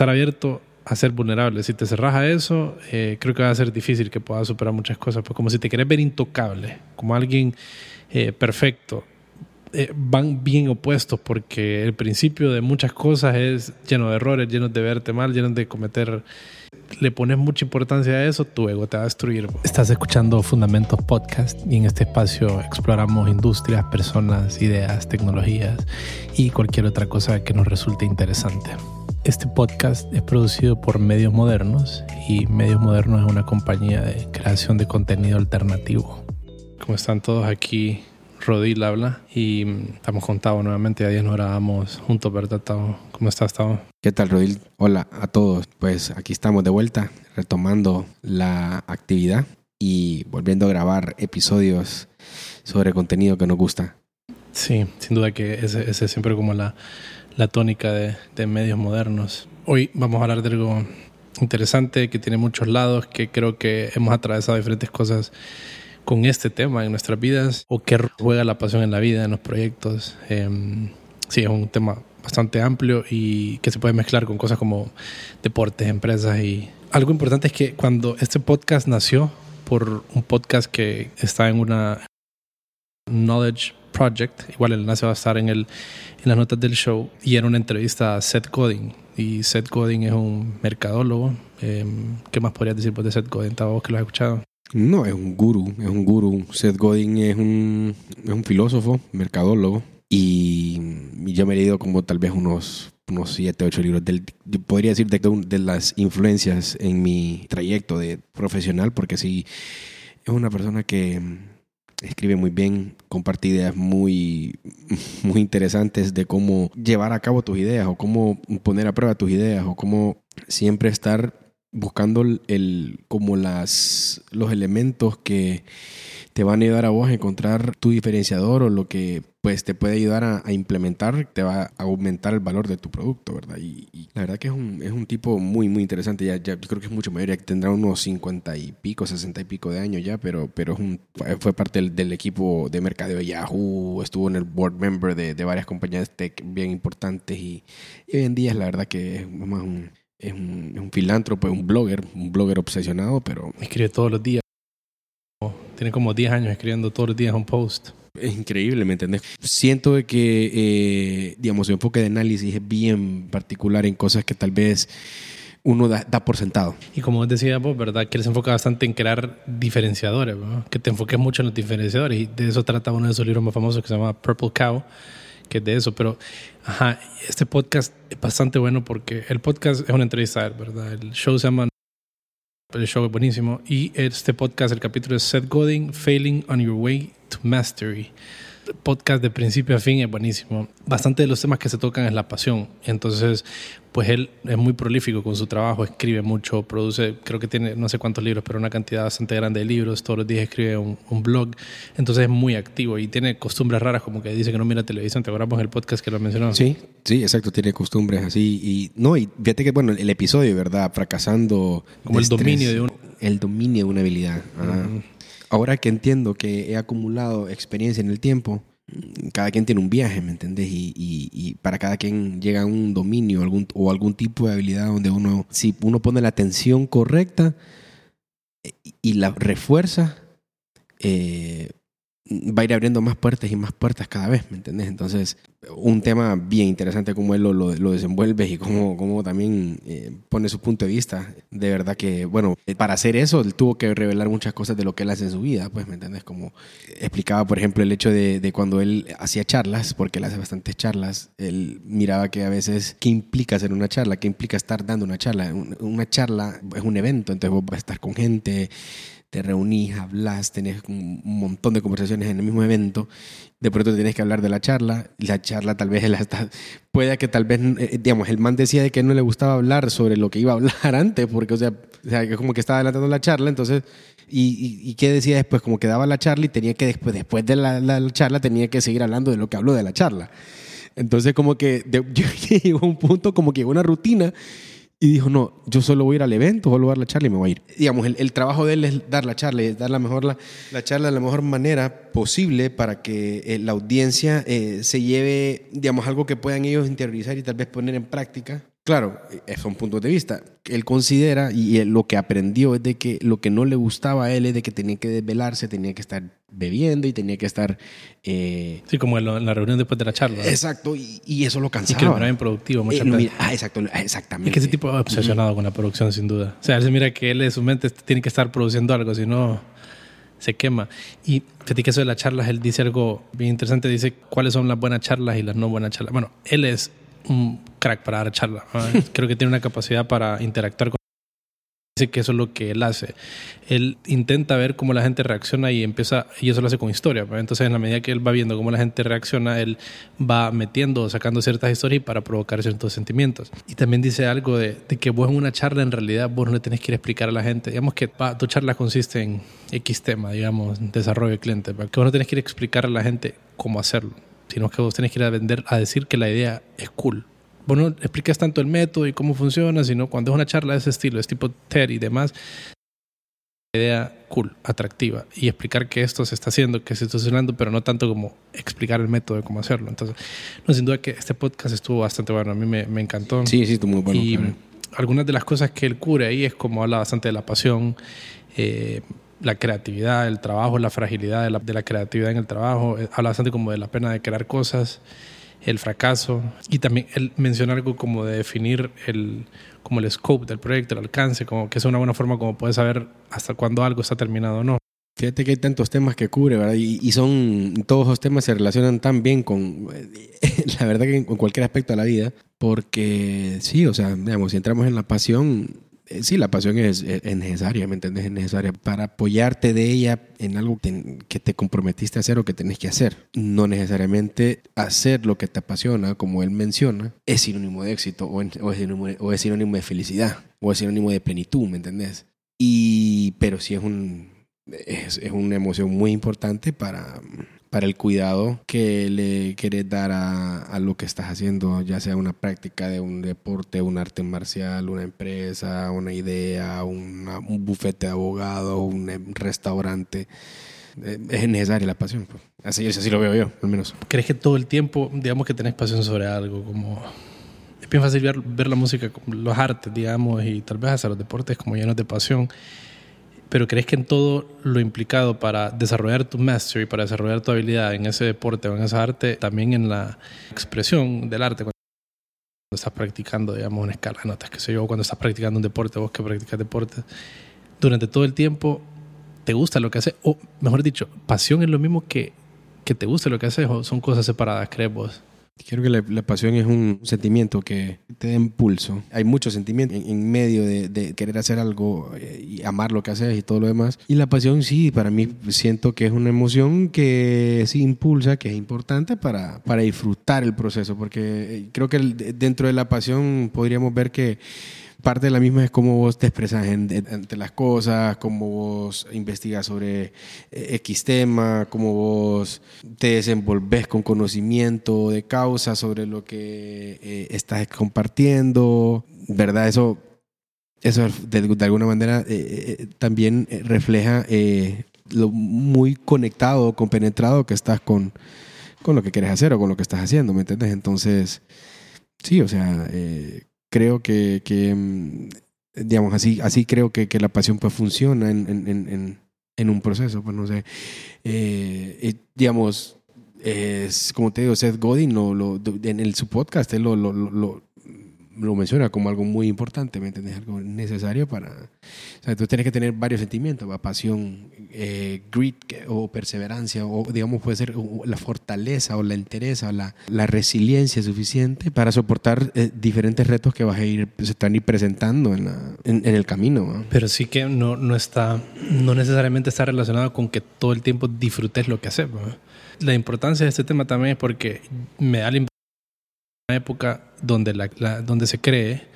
estar abierto a ser vulnerable. Si te cerras a eso, eh, creo que va a ser difícil que puedas superar muchas cosas. Pues como si te querés ver intocable, como alguien eh, perfecto, eh, van bien opuestos porque el principio de muchas cosas es lleno de errores, lleno de verte mal, lleno de cometer... Le pones mucha importancia a eso, tu ego te va a destruir. Estás escuchando Fundamentos Podcast y en este espacio exploramos industrias, personas, ideas, tecnologías y cualquier otra cosa que nos resulte interesante. Este podcast es producido por Medios Modernos y Medios Modernos es una compañía de creación de contenido alternativo. Como están todos aquí, Rodil habla y estamos con Tavo nuevamente. A día nos grabamos juntos, ¿verdad, Tavo? ¿Cómo estás, Tavo? ¿Qué tal, Rodil? Hola a todos. Pues aquí estamos de vuelta, retomando la actividad y volviendo a grabar episodios sobre contenido que nos gusta. Sí, sin duda que ese, ese es siempre como la, la tónica de, de, medios modernos. Hoy vamos a hablar de algo interesante que tiene muchos lados, que creo que hemos atravesado diferentes cosas con este tema en nuestras vidas o que juega la pasión en la vida, en los proyectos. Eh, sí, es un tema bastante amplio y que se puede mezclar con cosas como deportes, empresas y algo importante es que cuando este podcast nació por un podcast que está en una Knowledge Project, igual el enlace va a estar en, el, en las notas del show, y era una entrevista a Seth Godin. Y Seth Godin es un mercadólogo. Eh, ¿Qué más podrías decir de Seth Godin? vos que lo has escuchado? No, es un gurú, es un gurú. Seth Godin es un, es un filósofo, mercadólogo, y, y yo me he leído como tal vez unos unos 7, 8 libros. Del, podría decir de, de las influencias en mi trayecto de profesional, porque sí, es una persona que escribe muy bien, comparte ideas muy, muy interesantes de cómo llevar a cabo tus ideas o cómo poner a prueba tus ideas o cómo siempre estar buscando el, como las, los elementos que te van a ayudar a vos a encontrar tu diferenciador o lo que pues te puede ayudar a, implementar, te va a aumentar el valor de tu producto, ¿verdad? Y, y la verdad que es un, es un, tipo muy, muy interesante. Ya, ya, yo creo que es mucho mayor, ya tendrá unos 50 y pico, 60 y pico de años ya, pero, pero es un, fue parte del, del, equipo de mercadeo de Yahoo, estuvo en el board member de, de varias compañías tech bien importantes y, y, hoy en día es la verdad que es más un, es un, es un filántropo, es un blogger, un blogger obsesionado, pero... Escribe todos los días. Tiene como 10 años escribiendo todos los días un post. Es increíble, ¿me entendés? Siento de que, eh, digamos, su enfoque de análisis es bien particular en cosas que tal vez uno da, da por sentado. Y como decía vos, ¿verdad? Que él se enfoca bastante en crear diferenciadores, ¿no? Que te enfoques mucho en los diferenciadores. Y de eso trata uno de sus libros más famosos que se llama Purple Cow, que de eso. Pero, este podcast es bastante bueno porque el podcast es una entrevista, ¿verdad? El show se llama el show es buenísimo. Y este podcast, el capítulo es Seth Godin, Failing on Your Way to Mastery. Podcast de principio a fin es buenísimo. Bastante de los temas que se tocan es la pasión. Entonces, pues él es muy prolífico con su trabajo, escribe mucho, produce, creo que tiene no sé cuántos libros, pero una cantidad bastante grande de libros. Todos los días escribe un, un blog. Entonces es muy activo y tiene costumbres raras, como que dice que no mira televisión. ¿Te acordamos el podcast que lo mencionó? Sí, sí, exacto. Tiene costumbres así. Y no, y fíjate que, bueno, el episodio, ¿verdad? Fracasando. Como el dominio de un. El dominio de una habilidad. Uh -huh. Ahora que entiendo que he acumulado experiencia en el tiempo, cada quien tiene un viaje, ¿me entendés? Y, y, y, para cada quien llega un dominio algún, o algún tipo de habilidad donde uno, si uno pone la atención correcta y, y la refuerza, eh, va a ir abriendo más puertas y más puertas cada vez, ¿me entendés? Entonces, un tema bien interesante como él lo, lo, desenvuelve y cómo, cómo también eh, pone su punto de vista. De verdad que, bueno, para hacer eso, él tuvo que revelar muchas cosas de lo que él hace en su vida, pues, ¿me entendés? Como explicaba, por ejemplo, el hecho de, de cuando él hacía charlas, porque él hace bastantes charlas, él miraba que a veces, ¿qué implica hacer una charla? ¿Qué implica estar dando una charla? Una charla es un evento, entonces vos vas a estar con gente, te reunís, hablas, tenés un montón de conversaciones en el mismo evento, de pronto tienes que hablar de la charla, la charla tal vez hasta, puede que tal vez, eh, digamos, el man decía de que no le gustaba hablar sobre lo que iba a hablar antes, porque, o sea, o sea como que estaba adelantando la charla, entonces, y, qué decía después, como que daba la charla y tenía que después, después de la, la charla, tenía que seguir hablando de lo que habló de la charla. Entonces, como que de, llegó un punto, como que una rutina, y dijo, no, yo solo voy a ir al evento, solo voy a dar la charla y me voy a ir. Digamos, el, el trabajo de él es dar la charla, es dar la, mejor, la, la charla de la mejor manera posible para que eh, la audiencia eh, se lleve, digamos, algo que puedan ellos interiorizar y tal vez poner en práctica Claro, son puntos de vista. Él considera y lo que aprendió es de que lo que no le gustaba a él es de que tenía que desvelarse, tenía que estar bebiendo y tenía que estar... Eh, sí, como en, la reunión después de la charla. Exacto, y, eso lo cansaba. Y que era improductivo muchas eh, veces. ah, exacto, exactamente. Es que ese tipo es obsesionado con la producción, sin duda. O sea, él se mira que él en su mente tiene que estar produciendo algo, si no se quema. Y fíjate que eso de las charlas, él dice algo bien interesante, dice cuáles son las buenas charlas y las no buenas charlas. Bueno, él es un crack para dar charla. Creo que tiene una capacidad para interactuar con dice que eso es lo que él hace. Él intenta ver cómo la gente reacciona y empieza, y eso lo hace con historia. Entonces, en la medida que él va viendo cómo la gente reacciona, él va metiendo, sacando ciertas historias para provocar ciertos sentimientos. Y también dice algo de, que vos en una charla, en realidad, vos no le tenés que ir a explicar a la gente. Digamos que tu charla consiste en X tema, digamos, desarrollo de cliente, que vos no tenés que ir a explicar a la gente cómo hacerlo, sino que vos tenés que ir a vender, a decir que la idea es cool vos no explicas tanto el método y cómo funciona, sino cuando es una charla de ese estilo, es tipo TED y demás, idea cool, atractiva y explicar que esto se está haciendo, que se está funcionando, pero no tanto como explicar el método de cómo hacerlo. Entonces, no, sin duda que este podcast estuvo bastante bueno, a mí me, me encantó. Sí, sí, estuvo muy bueno. Y algunas de las cosas que él cubre ahí es como habla bastante de la pasión, eh, la creatividad, el trabajo, la fragilidad de la, de la creatividad en el trabajo, eh, habla bastante como de la pena de crear cosas el fracaso y también él menciona algo como de definir el, como el scope del proyecto, el alcance, como que es una buena forma como puedes saber hasta cuándo algo está terminado o no. Fíjate que hay tantos temas que cubre, ¿verdad? Y, son, todos los temas se relacionan tan bien con, la verdad que en cualquier aspecto de la vida, porque sí, o sea, digamos, si entramos en la pasión, sí, la pasión es, necesaria, ¿me entiendes? Es necesaria para apoyarte de ella en algo que te comprometiste a hacer o que tenés que hacer. No necesariamente hacer lo que te apasiona, como él menciona, es sinónimo de éxito o, es, sinónimo, de felicidad o es sinónimo de plenitud, ¿me entendés? Y, pero sí es un, es, es, una emoción muy importante para, para el cuidado que le quieres dar a, lo que estás haciendo, ya sea una práctica de un deporte, un arte marcial, una empresa, una idea, un bufete de abogados, un restaurante. Eh, es necesaria la pasión. Pues. Así, así lo veo yo, al menos. ¿Crees que todo el tiempo, digamos que tenés pasión sobre algo? Como es bien fácil ver, ver la música, los artes, digamos, y tal vez hasta los deportes como llenos de pasión pero crees que en todo lo implicado para desarrollar tu mastery, para desarrollar tu habilidad en ese deporte o en esa arte, también en la expresión del arte, cuando estás practicando, digamos, una escala de notas, que sé yo, cuando estás practicando un deporte, vos que practicas deporte, durante todo el tiempo, ¿te gusta lo que haces? O, mejor dicho, pasión es lo mismo que, que te guste lo que haces o son cosas separadas, crees vos? Creo que la, pasión es un sentimiento que te da impulso. Hay muchos sentimientos en, medio de, querer hacer algo eh, y amar lo que haces y todo lo demás. Y la pasión sí, para mí siento que es una emoción que sí impulsa, que es importante para, para disfrutar el proceso, porque eh, creo que dentro de la pasión podríamos ver que parte de la misma es cómo vos te expresas ante las cosas, cómo vos investigas sobre eh, X tema, cómo vos te desenvolves con conocimiento de causa sobre lo que eh, estás compartiendo, ¿verdad? Eso, eso de, alguna manera eh, también refleja lo muy conectado, compenetrado que estás con, con lo que quieres hacer o con lo que estás haciendo, ¿me entiendes? Entonces, sí, o sea, creo que, que mm, digamos, así, así creo que, que, la pasión pues funciona en, en, en, en un proceso, pues no sé, eh, digamos, es, como te digo, Seth Godin lo, lo, en el, su podcast él lo, lo, lo, lo menciona como algo muy importante, ¿me entiendes? Algo necesario para... O sea, tú tienes que tener varios sentimientos, pasión, eh, grit o perseverancia, o digamos puede ser la fortaleza o la entereza, la, la resiliencia suficiente para soportar eh, diferentes retos que vas a ir, se están ir presentando en, la, en, el camino. Pero sí que no, no está, no necesariamente está relacionado con que todo el tiempo disfrutes lo que haces. La importancia de este tema también es porque me da la época donde, la, donde se cree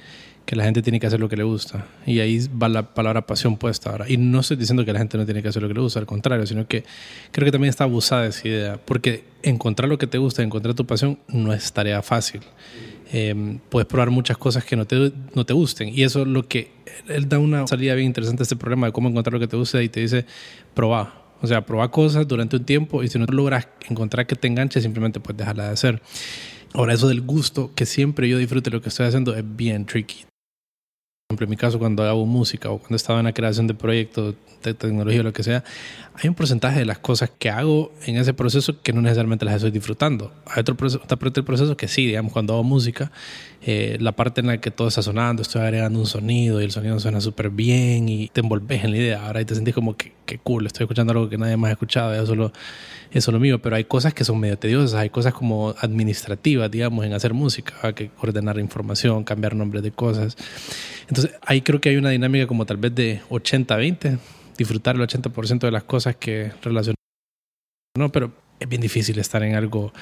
que la gente tiene que hacer lo que le gusta. Y ahí va la palabra pasión puesta ahora. Y no estoy diciendo que la gente no tiene que hacer lo que le gusta, al contrario, sino que creo que también está abusada esa idea. Porque encontrar lo que te gusta, encontrar tu pasión, no es tarea fácil. Em, puedes probar muchas cosas que no te, no te gusten. Y eso es lo que. Él da una salida bien interesante a este problema de cómo encontrar lo que te gusta y te dice: probá. O sea, probá cosas durante un tiempo y si no logras encontrar que te enganche, simplemente puedes dejarla de hacer. Ahora, eso del gusto, que siempre yo disfrute lo que estoy haciendo, es bien tricky. Por ejemplo, en mi caso, cuando hago música o cuando estaba en la creación de proyectos de tecnología o lo que sea, hay un porcentaje de las cosas que hago en ese proceso que no necesariamente las estoy disfrutando. Hay otro proceso, del proceso que sí, digamos, cuando hago música, eh, la parte en la que todo está sonando, estoy agregando un sonido y el sonido suena súper bien y te envolves en la idea. Ahora y te sentís como que, que cool, estoy escuchando algo que nadie más ha escuchado, eso, lo, eso es lo mío. Pero hay cosas que son medio tediosas, hay cosas como administrativas, digamos, en hacer música, hay que ordenar información, cambiar nombres de cosas. Entonces ahí creo que hay una dinámica como tal vez de 80-20 disfrutar el 80% de las cosas que relacionan. No, pero es bien difícil estar en algo,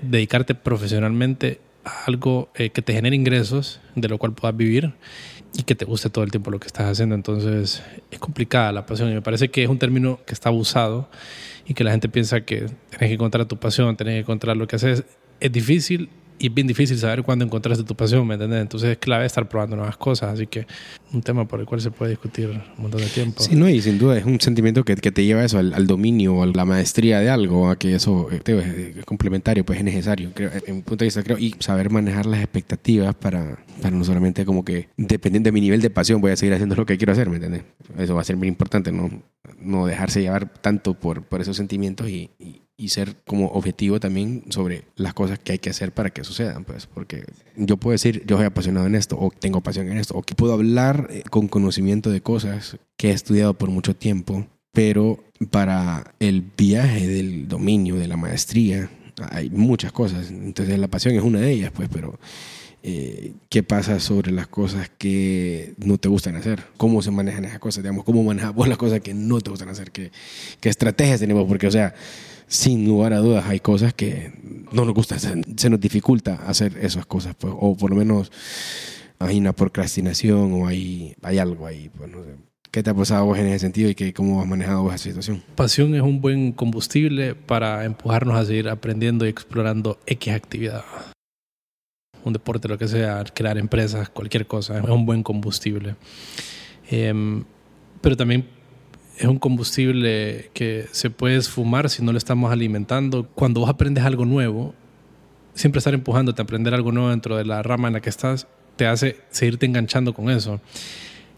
dedicarte profesionalmente algo eh, que te genere ingresos, de lo cual puedas vivir y que te guste todo el tiempo lo que estás haciendo. Entonces es complicada la pasión y me parece que es un término que está abusado y que la gente piensa que tienes que encontrar tu pasión, tienes que encontrar lo que haces. Es difícil y bien difícil saber cuándo encontraste tu pasión, ¿me entiendes? Entonces es clave estar probando nuevas cosas, así que un tema por el cual se puede discutir un montón de tiempo. Sí, no, y sin duda es un sentimiento que, que te lleva eso, al, dominio o a la maestría de algo, a que eso eh, es complementario, pues es necesario, creo, en mi punto de vista, creo, y saber manejar las expectativas para, para no solamente como que, dependiendo de mi nivel de pasión, voy a seguir haciendo lo que quiero hacer, ¿me entiendes? Eso va a ser muy importante, no, no dejarse llevar tanto por, por esos sentimientos y y ser como objetivo también sobre las cosas que hay que hacer para que sucedan, pues, porque yo puedo decir, yo soy apasionado en esto, o tengo pasión en esto, o que puedo hablar eh, con conocimiento de cosas que he estudiado por mucho tiempo, pero para el viaje del dominio, de la maestría, hay muchas cosas, entonces la pasión es una de ellas, pues, pero... Eh, qué pasa sobre las cosas que no te gustan hacer, cómo se manejan esas cosas, digamos, cómo manejamos las cosas que no te gustan hacer, qué, qué estrategias tenemos, porque, o sea, sin lugar a dudas hay cosas que no nos gusta, se, nos dificulta hacer esas cosas, pues, o por lo menos hay una procrastinación o hay, hay algo ahí, pues no sé. ¿Qué te ha pasado vos en ese sentido y que, cómo has manejado esa situación? Pasión es un buen combustible para empujarnos a seguir aprendiendo y explorando X actividad. Un deporte, lo que sea, crear empresas, cualquier cosa, es un buen combustible. Em, pero también es un combustible que se puede esfumar si no lo estamos alimentando. Cuando vos aprendes algo nuevo, siempre estar empujándote a aprender algo nuevo dentro de la rama en la que estás, te hace seguirte enganchando con eso.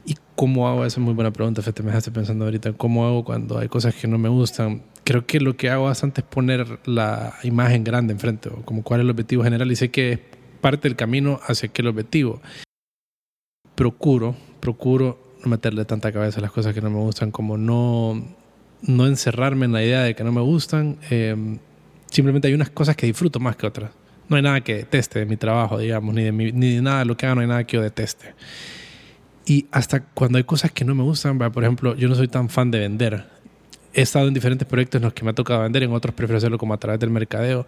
¿Y cómo hago? Esa es muy buena pregunta, Fete. Me dejaste pensando ahorita. ¿Cómo hago cuando hay cosas que no me gustan? Creo que lo que hago bastante es poner la imagen grande enfrente, o como cuál es el objetivo general. Y sé que es parte del camino hacia aquel objetivo. Procuro, procuro no meterle tanta cabeza a las cosas que no me gustan, como no, no encerrarme en la idea de que no me gustan. Eh, simplemente hay unas cosas que disfruto más que otras. No hay nada que deteste de mi trabajo, digamos, ni de, ni de nada de lo que hago, no hay nada que yo deteste. Y hasta cuando hay cosas que no me gustan, por ejemplo, yo no soy tan fan de vender. He estado en diferentes proyectos en los que me ha tocado vender, en otros prefiero hacerlo como a través del mercadeo.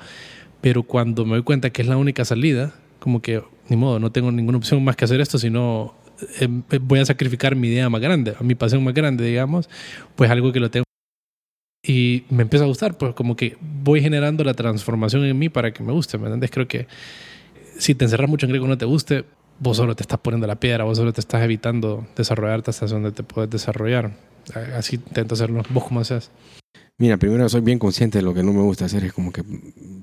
Pero cuando me doy cuenta que es la única salida, como que ni modo, no tengo ninguna opción más que hacer esto, sino eh, voy a sacrificar mi idea más grande, mi pasión más grande, digamos, pues algo que lo tengo. Y me empieza a gustar, pues como que voy generando la transformación en mí para que me guste, ¿me entiendes? Creo que si te encerras mucho en algo que no te guste, vos solo te estás poniendo la piedra, vos solo te estás evitando desarrollarte hasta donde te puedes desarrollar. Así intento hacerlo. ¿Vos cómo haces? Mira, primero soy bien consciente de lo que no me gusta hacer. Es como que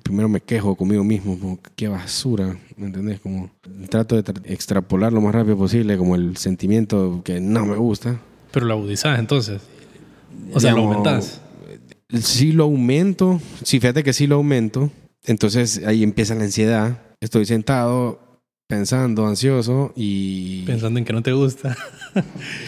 primero me quejo conmigo mismo, como qué basura, ¿me entendés? Como trato de extrapolar lo más rápido posible como el sentimiento que no me gusta. Pero lo agudizás entonces. O sea, lo aumentás. Sí lo aumento. Sí, fíjate que sí lo aumento. Entonces ahí empieza la ansiedad. Estoy sentado pensando, ansioso y... Pensando en que no te gusta.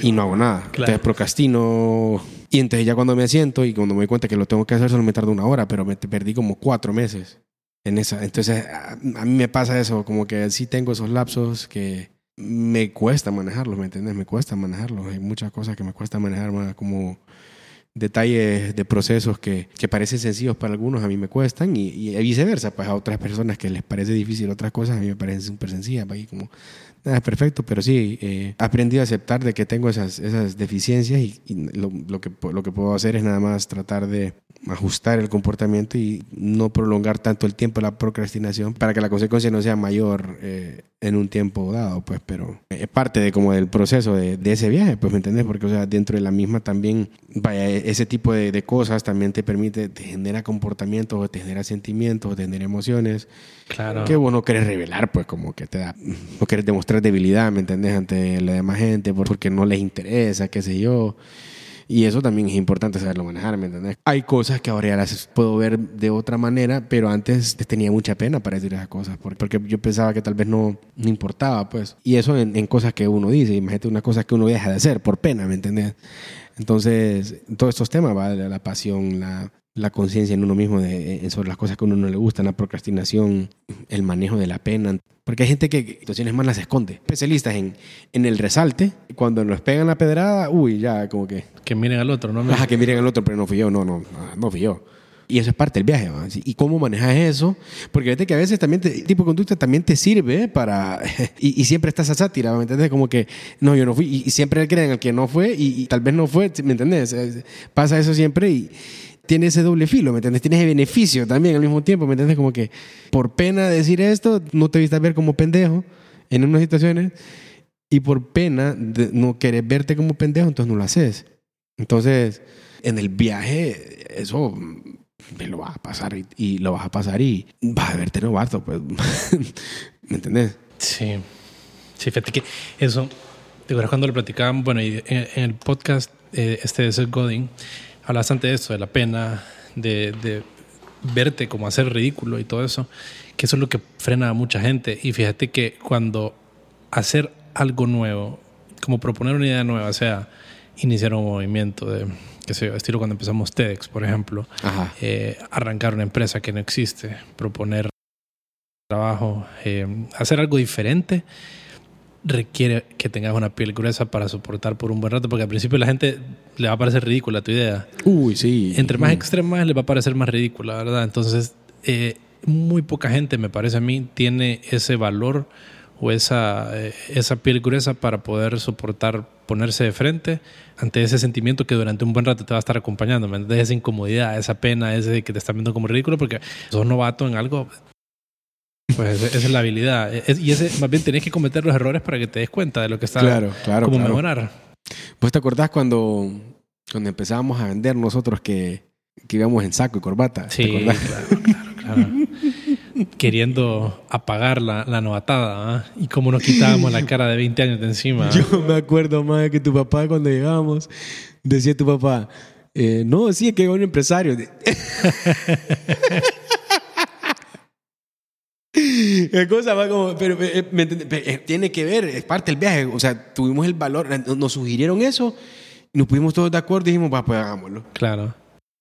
y no hago nada. Entonces procrastino. Y entonces ya cuando me siento y cuando me doy cuenta que lo tengo que hacer solo me tarda una hora, pero me perdí como cuatro meses en esa. Entonces a, mí me pasa eso, como que sí tengo esos lapsos que me cuesta manejarlos, ¿me entiendes? Me cuesta manejarlos. Hay muchas cosas que me cuesta manejar, como detalles de procesos que, que, parecen sencillos para algunos a mí me cuestan y, y, viceversa, pues a otras personas que les parece difícil otras cosas a mí me parecen súper sencillas, ahí como nada es perfecto, pero sí, eh, he a aceptar de que tengo esas, esas deficiencias y, y lo, lo que, lo que puedo hacer es nada más tratar de ajustar el comportamiento y no prolongar tanto el tiempo de la procrastinación para que la consecuencia no sea mayor eh, en un tiempo dado, pues, pero es parte de como del proceso de, de ese viaje, pues, ¿me entendés? Porque, o sea, dentro de la misma también, vaya, ese tipo de, de cosas también te permite, te genera comportamientos, te genera sentimientos, te genera emociones Claro. que vos no querés revelar, pues, como que te da, no querés demostrar debilidad, ¿me entendés? Ante la demás gente, porque no les interesa, qué sé yo. Y eso también es importante saberlo manejar, ¿me entendés? Hay cosas que ahora ya las puedo ver de otra manera, pero antes tenía mucha pena para decir esas cosas, porque, porque yo pensaba que tal vez no, no importaba, pues. Y eso en, en cosas que uno dice, imagínate una cosa que uno deja de hacer por pena, ¿me entendés? Entonces, todos estos temas, ¿va? La, la pasión, la, la conciencia en uno mismo de, eh, sobre las cosas que a uno no le gustan, la procrastinación, el manejo de la pena. Porque hay gente que situaciones más las esconde. Especialistas en, en el resalte, cuando nos pegan la pedrada, uy, ya como que... Que miren al otro, ¿no? Ajá, que miren al otro, pero no fui yo, no, no, no fui yo. Y eso es parte del viaje. ¿va? ¿Y cómo manejas eso? Porque fíjate que a veces también, este tipo de conducta también te sirve para... Y, y, siempre está esa sátira, ¿me entiendes? Como que, no, yo no fui. Y, y siempre creen al que no fue y, y, tal vez no fue, ¿me entiendes? Pasa eso siempre y tiene ese doble filo, ¿me entiendes? Tienes ese beneficio también al mismo tiempo, ¿me entiendes? Como que por pena de decir esto, no te viste a ver como pendejo en unas situaciones y por pena de no querer verte como pendejo, entonces no lo haces. Entonces, en el viaje, eso lo vas a pasar y, lo vas a pasar y vas a verte novato, pues. ¿Me entendés? Sí. Sí, fíjate que eso, ¿te acuerdas cuando lo platicábamos? Bueno, y en, el podcast eh, este de Seth Godin, habla bastante de eso, de la pena, de, de, verte como hacer ridículo y todo eso, que eso es lo que frena a mucha gente. Y fíjate que cuando hacer algo nuevo, como proponer una idea nueva, sea, iniciar un movimiento de, qué sé yo, estilo cuando empezamos TEDx, por ejemplo, eh, arrancar una empresa que no existe, proponer trabajo, eh, hacer algo diferente requiere que tengas una piel gruesa para soportar por un buen rato, porque al principio la gente le va a parecer ridícula tu idea. Uy, sí. Entre más extremas le va a parecer más ridícula, ¿verdad? Entonces, eh, muy poca gente, me parece a mí, tiene ese valor o esa, eh, esa piel gruesa para poder soportar ponerse de frente ante ese sentimiento que durante un buen rato te va a estar acompañando, ¿me entiendes? Esa incomodidad, esa pena, ese que te están viendo como ridículo, porque sos novato en algo, pues esa es la habilidad. Es, y ese, más bien tenés que cometer los errores para que te des cuenta de lo que está claro, claro, como claro. mejorar. ¿Pues te acordás cuando, cuando empezábamos a vender nosotros que, que íbamos en saco y corbata? Sí, claro, claro, claro. Queriendo apagar la, la novatada ¿eh? y cómo nos quitábamos la cara de 20 años de encima. ¿eh? Yo me acuerdo más que tu papá cuando llegábamos, decía tu papá, eh, no, sí, es que un empresario. La cosa va como, pero eh, ¿me eh, tiene que ver, es parte del viaje. O sea, tuvimos el valor, nos sugirieron eso, nos pusimos todos de acuerdo y dijimos, va, pues hagámoslo. Claro.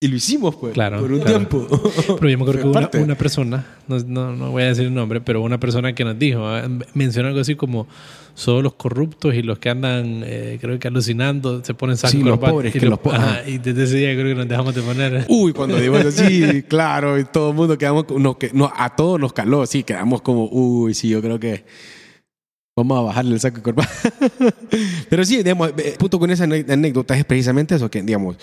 Y lo hicimos, pues, claro, por un claro. tiempo. Pero yo me acuerdo que una, una, persona, no, no, no, voy a decir el nombre, pero una persona que nos dijo, ¿eh? mencionó algo así como, solo los corruptos y los que andan, eh, creo que alucinando, se ponen saco sí, los pobres, y, que lo, los po ajá, y desde ese día creo que nos dejamos de poner. Uy, cuando digo eso, sí, claro, y todo el mundo quedamos, no, que, no, a todos nos caló, sí, quedamos como, uy, sí, yo creo que vamos a bajarle el saco de corbata. Pero sí, digamos, el punto con esa anécdota es precisamente eso, que, digamos,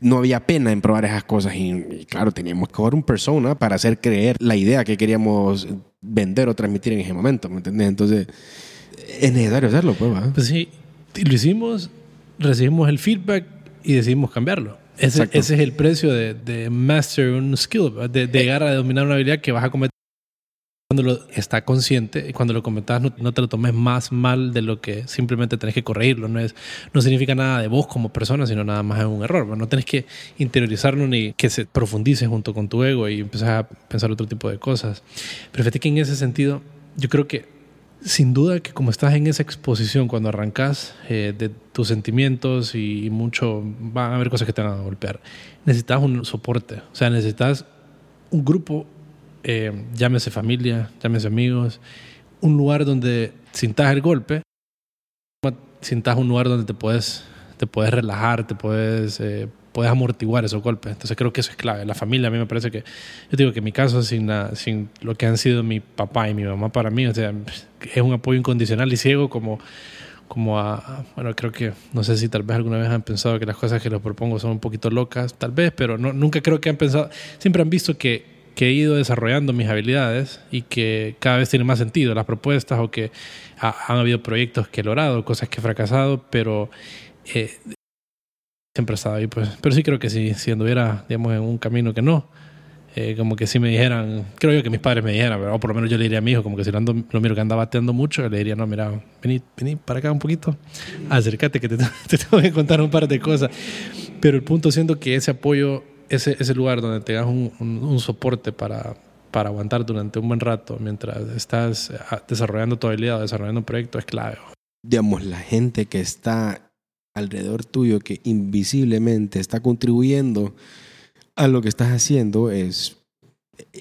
no había pena en probar esas cosas y, y, claro, teníamos que jugar un persona para hacer creer la idea que queríamos vender o transmitir en ese momento, ¿me entiendes? Entonces, es necesario hacerlo, pues, ¿va? Pues sí, lo hicimos, recibimos el feedback y decidimos cambiarlo. Ese, ese es el precio de, de master un skill, de, de, llegar a dominar una habilidad que vas a cometer cuando lo está consciente cuando lo comentas no, no, te lo tomes más mal de lo que simplemente tenés que corregirlo. No, es, no significa nada de vos como persona, sino nada más es un error. No tenés que interiorizarlo ni que se profundice junto con tu ego y empezás a pensar otro tipo de cosas. Pero fíjate que en ese sentido, yo creo que sin duda que como estás en esa exposición cuando arrancas eh, de tus sentimientos y mucho, van a haber cosas que te van a golpear, necesitas un soporte. O sea, necesitas un grupo eh, llámese familia, llámese amigos, un lugar donde sintas el golpe, sintas un lugar donde te puedes, te puedes relajar, te puedes eh, puedes amortiguar esos golpes. Entonces creo que eso es clave. La familia a mí me parece que, yo digo que en mi caso, sin, sin lo que han sido mi papá y mi mamá para mí, o sea, es un apoyo incondicional y ciego como como a, bueno, creo que, no sé si tal vez alguna vez han pensado que las cosas que les propongo son un poquito locas, tal vez, pero no, nunca creo que han pensado, siempre han visto que, que he ido desarrollando mis habilidades y que cada vez tiene más sentido las propuestas o que han habido proyectos que he logrado, cosas que he fracasado, pero eh, siempre he estado ahí, pues. Pero sí creo que si, si anduviera, digamos, en un camino que no, eh, como que si me dijeran, creo yo que mis padres me dijeran, o por lo menos yo le diría a mi hijo, como que si lo, ando, lo miro que anda bateando mucho, le diría, no, mira, vení, vení para acá un poquito, acércate que te, te tengo que contar un par de cosas. Pero el punto siendo que ese apoyo, ese, ese lugar donde te das un, soporte para, para aguantar durante un buen rato mientras estás ah, desarrollando tu habilidad, desarrollando un proyecto, es clave. Digamos, la gente que está alrededor tuyo, que invisiblemente está contribuyendo a lo que estás haciendo es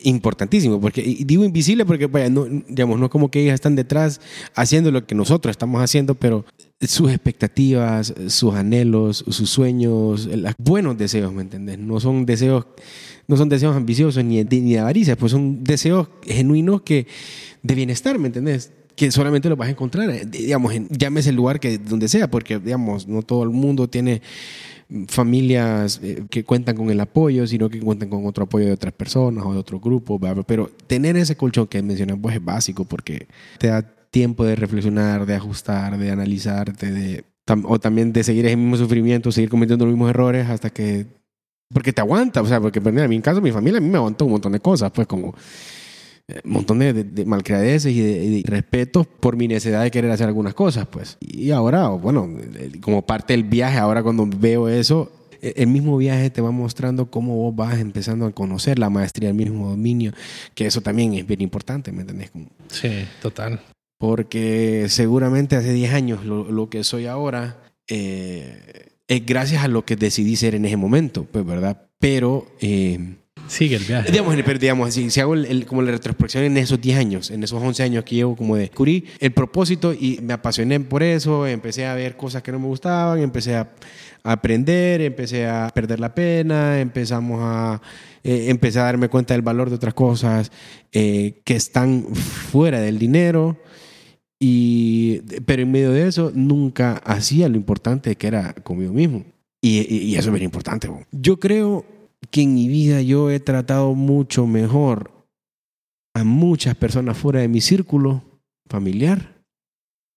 importantísimo, porque digo invisible porque vaya, no, digamos, no como que ellas están detrás haciendo lo que nosotros estamos haciendo, pero sus expectativas, sus anhelos, sus sueños, los buenos deseos, ¿me entiendes? No son deseos, no son deseos ambiciosos ni, ni de avaricia, pues son deseos genuinos que de bienestar, ¿me entiendes? que solamente lo vas a encontrar, eh, digamos, en, llámese el lugar que donde sea, porque digamos, no todo el mundo tiene familias eh, que cuentan con el apoyo, sino que cuentan con otro apoyo de otras personas o de otro grupo. Pero tener ese colchón que mencionas pues, es básico porque te da tiempo de reflexionar, de ajustar, de analizarte, de, o también de seguir ese mismo sufrimiento, seguir cometiendo los mismos errores hasta que... Porque te aguanta, o sea, porque pues, en mi caso, mi familia a mí me aguantó un montón de cosas, pues como un montón de, de, malcriadeces y de, respeto por mi necesidad de querer hacer algunas cosas, pues. Y ahora, bueno, como parte del viaje, ahora cuando veo eso, e, el mismo viaje te va mostrando cómo vos vas empezando a conocer la maestría del mismo dominio, que eso también es bien importante, ¿me entendés? Sí, total. Porque seguramente hace 10 años lo, lo, que soy ahora eh, es gracias a lo que decidí ser en ese momento, pues, ¿verdad? Pero... Eh, Sigue el viaje. Digamos, pero digamos, si, si hago el, como la retrospección en esos 10 años, en esos 11 años que llevo, como descubrí el propósito y me apasioné por eso, empecé a ver cosas que no me gustaban, empecé a, aprender, empecé a perder la pena, empezamos a, eh, empecé a darme cuenta del valor de otras cosas eh, que están fuera del dinero. Y, pero en medio de eso nunca hacía lo importante que era conmigo mismo. Y, y eso es bien importante. Yo creo que en mi vida yo he tratado mucho mejor a muchas personas fuera de mi círculo familiar.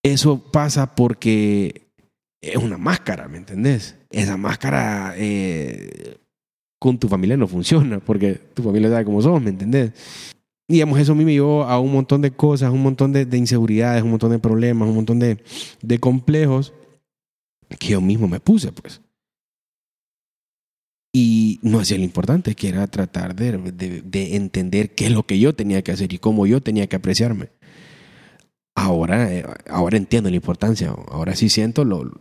Eso pasa porque es una máscara, ¿me entendés? Esa máscara eh, con tu familia no funciona porque tu familia sabe cómo sos, ¿me entendés? Digamos, eso a mí me llevó a un montón de cosas, un montón de, de inseguridades, un montón de problemas, un montón de, de complejos que yo mismo me puse, pues y no hacía lo importante, que era tratar de, de, entender qué es lo que yo tenía que hacer y cómo yo tenía que apreciarme. Ahora, eh, ahora entiendo la importancia, ahora sí siento lo,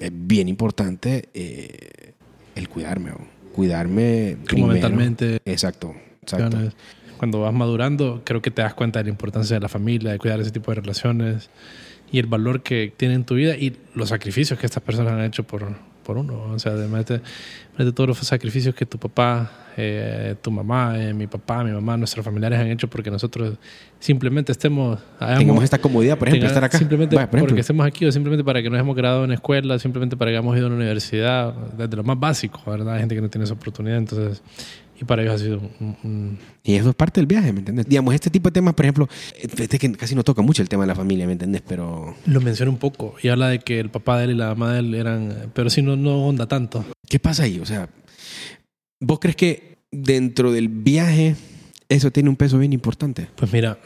es bien importante eh, el cuidarme, cuidarme como mentalmente. Exacto, exacto. Cuando vas madurando, creo que te das cuenta de la importancia de la familia, de cuidar ese tipo de relaciones y el valor que tiene en tu vida y los sacrificios que estas personas han hecho por, por uno. O sea, además de, de todos los sacrificios que tu papá, eh, tu mamá, eh, mi papá, mi mamá, nuestros familiares han hecho porque nosotros simplemente estemos... Tengamos esta comodidad, por ejemplo, estar acá. Simplemente porque estemos aquí o simplemente para que nos hemos graduado en escuela, simplemente para que hayamos ido a una universidad, desde lo más básico, ¿verdad? Hay gente que no tiene esa oportunidad, entonces y para ellos ha sido un, Y eso es parte del viaje, ¿me entiendes? Digamos, este tipo de temas, por ejemplo, este que casi no toca mucho el tema de la familia, ¿me entiendes? Pero... Lo menciona un poco y habla de que el papá de él y la mamá de él eran... Pero sí, no, no onda tanto. ¿Qué pasa ahí? O sea, ¿vos crees que dentro del viaje eso tiene un peso bien importante? Pues mira,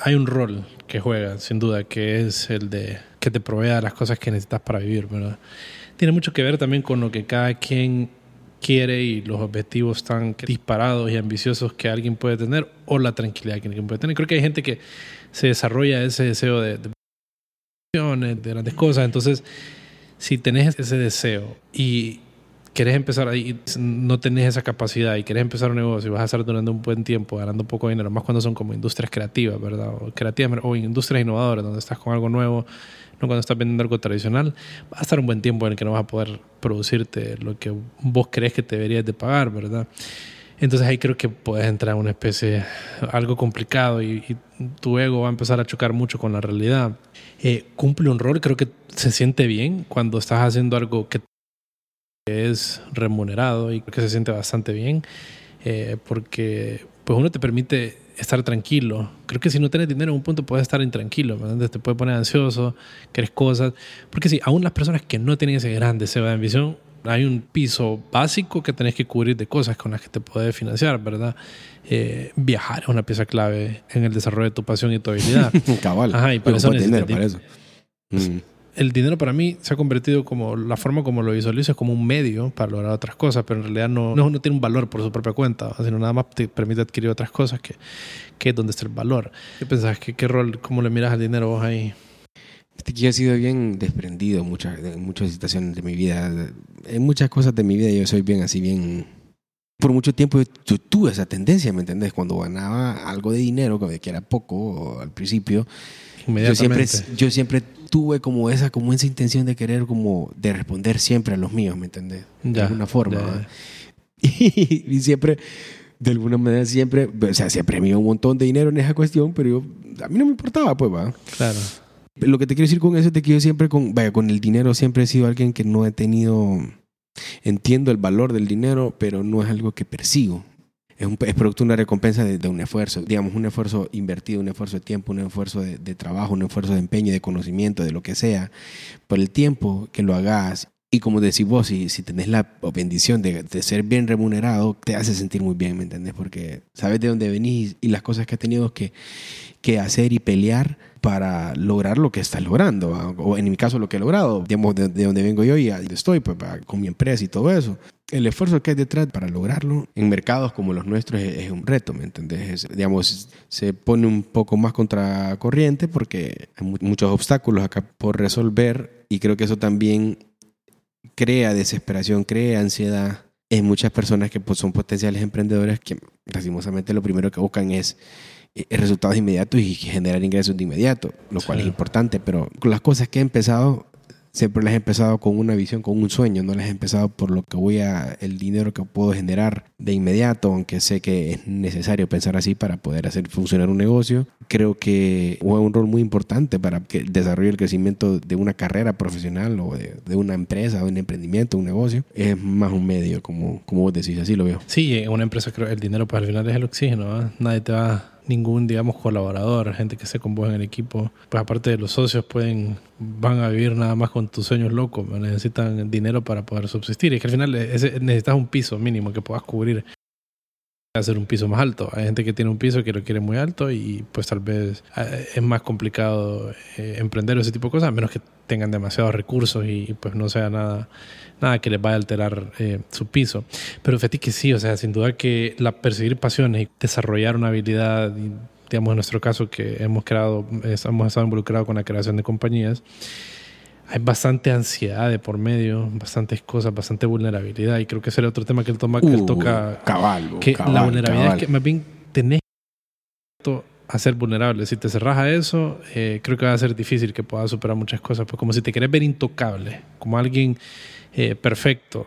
hay un rol que juega, sin duda, que es el de que te provea las cosas que necesitas para vivir, ¿verdad? Tiene mucho que ver también con lo que cada quien quiere y los objetivos tan disparados y ambiciosos que alguien puede tener o la tranquilidad que alguien puede tener. Creo que hay gente que se desarrolla ese deseo de, de, de grandes cosas. Entonces, si tenés ese deseo y querés empezar ahí, no tenés esa capacidad y querés empezar un negocio y vas a estar durante un buen tiempo ganando poco dinero, más cuando son como industrias creativas, ¿verdad? O creativas o industrias innovadoras, donde estás con algo nuevo, no cuando estás vendiendo algo tradicional, va a estar un buen tiempo en el que no vas a poder producirte lo que vos crees que te deberías de pagar, ¿verdad? Entonces ahí creo que puedes entrar en una especie, algo complicado y, tu ego va a empezar a chocar mucho con la realidad. Eh, cumple un rol, creo que se siente bien cuando estás haciendo algo que es remunerado y que se siente bastante bien eh, porque pues uno te permite estar tranquilo. Creo que si no tienes dinero en un punto puedes estar intranquilo, te puede poner ansioso, querés cosas. Porque sí, aún las personas que no tienen ese gran deseo de ambición, hay un piso básico que tenés que cubrir de cosas con las que te puedes financiar, ¿verdad? Eh, viajar es una pieza clave en el desarrollo de tu pasión y tu habilidad. Cabal. Ajá, y para eso dinero para eso. Mm el dinero para mí se ha convertido como la forma como lo visualizo es como un medio para lograr otras cosas, pero en realidad no, no, tiene un valor por su propia cuenta, sino nada más te permite adquirir otras cosas que, que es donde está el valor. ¿Qué pensás? ¿Qué, ¿Qué rol, cómo le miras al dinero vos ahí? Este que he sido bien desprendido en muchas, en muchas situaciones de mi vida. En muchas cosas de mi vida yo soy bien así, bien... Por mucho tiempo yo tuve esa tendencia, ¿me entendés? Cuando ganaba algo de dinero, que era poco al principio, yo siempre, yo siempre tuve como esa, como esa intención de querer como de responder siempre a los míos, ¿me entendés? De alguna forma. Y, siempre, de alguna manera, siempre, o sea, siempre me un montón de dinero en esa cuestión, pero yo, a mí no me importaba, pues, va. Claro. Lo que te quiero decir con eso es que yo siempre, con, vaya, con el dinero siempre he sido alguien que no he tenido, entiendo el valor del dinero, pero no es algo que persigo es, un, producto de una recompensa de, un esfuerzo, digamos, un esfuerzo invertido, un esfuerzo de tiempo, un esfuerzo de, trabajo, un esfuerzo de empeño, de conocimiento, de lo que sea, por el tiempo que lo hagas. Y como decís vos, si, si tenés la bendición de, de, ser bien remunerado, te hace sentir muy bien, ¿me entendés? Porque sabes de dónde venís y las cosas que has tenido que, que hacer y pelear para lograr lo que estás logrando, o en mi caso lo que he logrado, digamos, de, de donde vengo yo y estoy, pues, con mi empresa y todo eso el esfuerzo que hay detrás para lograrlo en mercados como los nuestros es, un reto, ¿me entendés? digamos, se pone un poco más contracorriente porque hay muchos obstáculos acá por resolver y creo que eso también crea desesperación, crea ansiedad en muchas personas que pues, son potenciales emprendedores que lastimosamente lo primero que buscan es eh, resultados inmediatos y generar ingresos de inmediato, lo cual es importante, pero las cosas que he empezado siempre les he empezado con una visión, con un sueño, no les he empezado por lo que voy a, el dinero que puedo generar de inmediato, aunque sé que es necesario pensar así para poder hacer funcionar un negocio. Creo que juega un rol muy importante para que el el crecimiento de una carrera profesional o de, una empresa, de un emprendimiento, un negocio, es más un medio, como, como vos decís, así lo veo. Sí, en una empresa creo el dinero para pues, al final es el oxígeno, nadie te va ningún, digamos, colaborador, gente que esté con vos en el equipo. Pues aparte de los socios, pueden, van a vivir nada más con tus sueños locos, necesitan dinero para poder subsistir. Y que al final necesitas un piso mínimo que puedas cubrir hacer un piso más alto. Hay gente que tiene un piso que lo quiere muy alto y pues tal vez eh, es más complicado eh, emprender ese tipo de cosas, a menos que tengan demasiados recursos y pues no sea nada, nada que les vaya a alterar eh, su piso. Pero fíjate que sí, o sea, sin duda que la perseguir pasiones y desarrollar una habilidad, digamos en nuestro caso que hemos creado, hemos estado involucrados con la creación de compañías, hay bastante ansiedad de por medio, bastantes cosas, bastante vulnerabilidad. Y creo que ese era otro tema que él, toma, que él uh, toca. Caballo. Que la vulnerabilidad es que más bien tenés a ser vulnerable. Si te cerras a eso, eh, creo que va a ser difícil que puedas superar muchas cosas. Pues como si te querés ver intocable, como alguien eh, perfecto.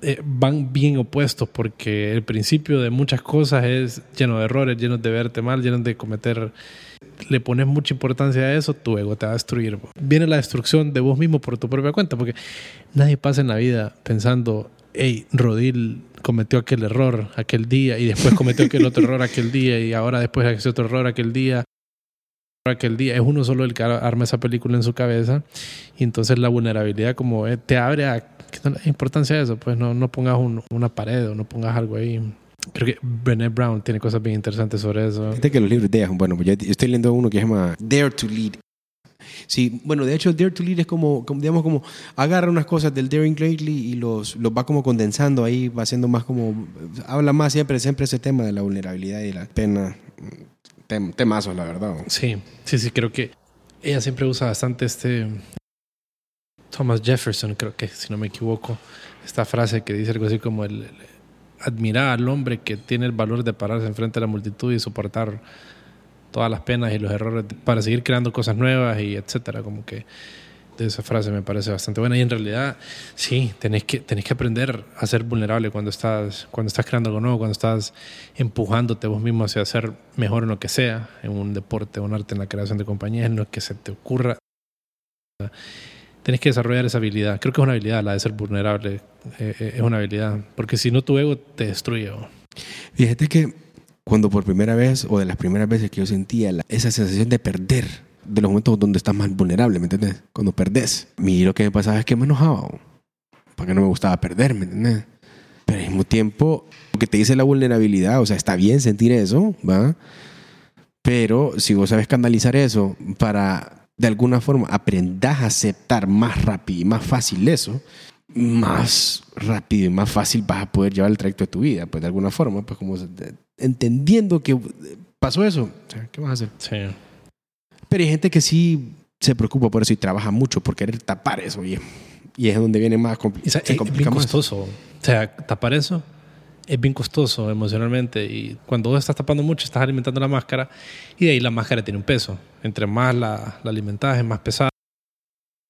Eh, van bien opuestos porque el principio de muchas cosas es lleno de errores, lleno de verte mal, lleno de cometer le pones mucha importancia a eso, tu ego te va a destruir. Viene la destrucción de vos mismo por tu propia cuenta, porque nadie pasa en la vida pensando, hey, Rodil cometió aquel error aquel día y después cometió aquel otro error aquel día y ahora después hace otro error aquel día. Aquel día es uno solo el que arma esa película en su cabeza y entonces la vulnerabilidad como eh, te abre a ¿qué importancia de eso? Pues no, no pongas una pared o no pongas algo ahí Creo que Brené Brown tiene cosas bien interesantes sobre eso. Fíjate que los libros de bueno, pues yo estoy leyendo uno que se llama Dare to Lead. Sí, bueno, de hecho, Dare to Lead es como, digamos, como agarra unas cosas del Daring Greatly y los, los va como condensando ahí, va haciendo más como, habla más siempre, siempre ese tema de la vulnerabilidad y la pena. Tem, temazos, la verdad. Sí, sí, sí, creo que ella siempre usa bastante este Thomas Jefferson, creo que si no me equivoco, esta frase que dice algo así como el, el- admirar al hombre que tiene el valor de pararse enfrente de la multitud y soportar todas las penas y los errores para seguir creando cosas nuevas y etcétera, como que esa frase me parece bastante buena y en realidad sí, tenés que, tenés que aprender a ser vulnerable cuando estás, cuando estás creando algo nuevo, cuando estás empujándote vos mismo hacia ser mejor en lo que sea, en un deporte, un arte, en la creación de compañías, en lo que se te ocurra. Tenés que desarrollar esa habilidad. Creo que es una habilidad la de ser vulnerable. eh, eh, es una habilidad. Porque si no, tu ego te destruye. Fíjate que cuando por primera vez o de las primeras veces que yo sentía esa sensación de perder, de los momentos donde estás más vulnerable, ¿me entiendes? Cuando perdés. Mí lo que me pasaba es que me enojaba, porque no me gustaba perder, ¿me entiendes? Pero al mismo tiempo, lo que te dice la vulnerabilidad, o sea, está bien sentir eso, ¿va? Pero si vos sabes canalizar eso para, de alguna forma, aprendas a aceptar más rápido y más fácil eso, más rápido y más fácil vas a poder llevar el trayecto de tu vida, pues de alguna forma, pues como entendiendo que pasó eso, ¿qué vas a hacer? Sí. Pero hay gente que sí se preocupa por eso y trabaja mucho por querer tapar eso y, y es donde viene más compli- o sea, se es bien más. costoso. O sea, tapar eso es bien costoso emocionalmente. Y cuando vos estás tapando mucho, estás alimentando la máscara. Y de ahí la máscara tiene un peso. Entre más la, la alimentas, es más pesada.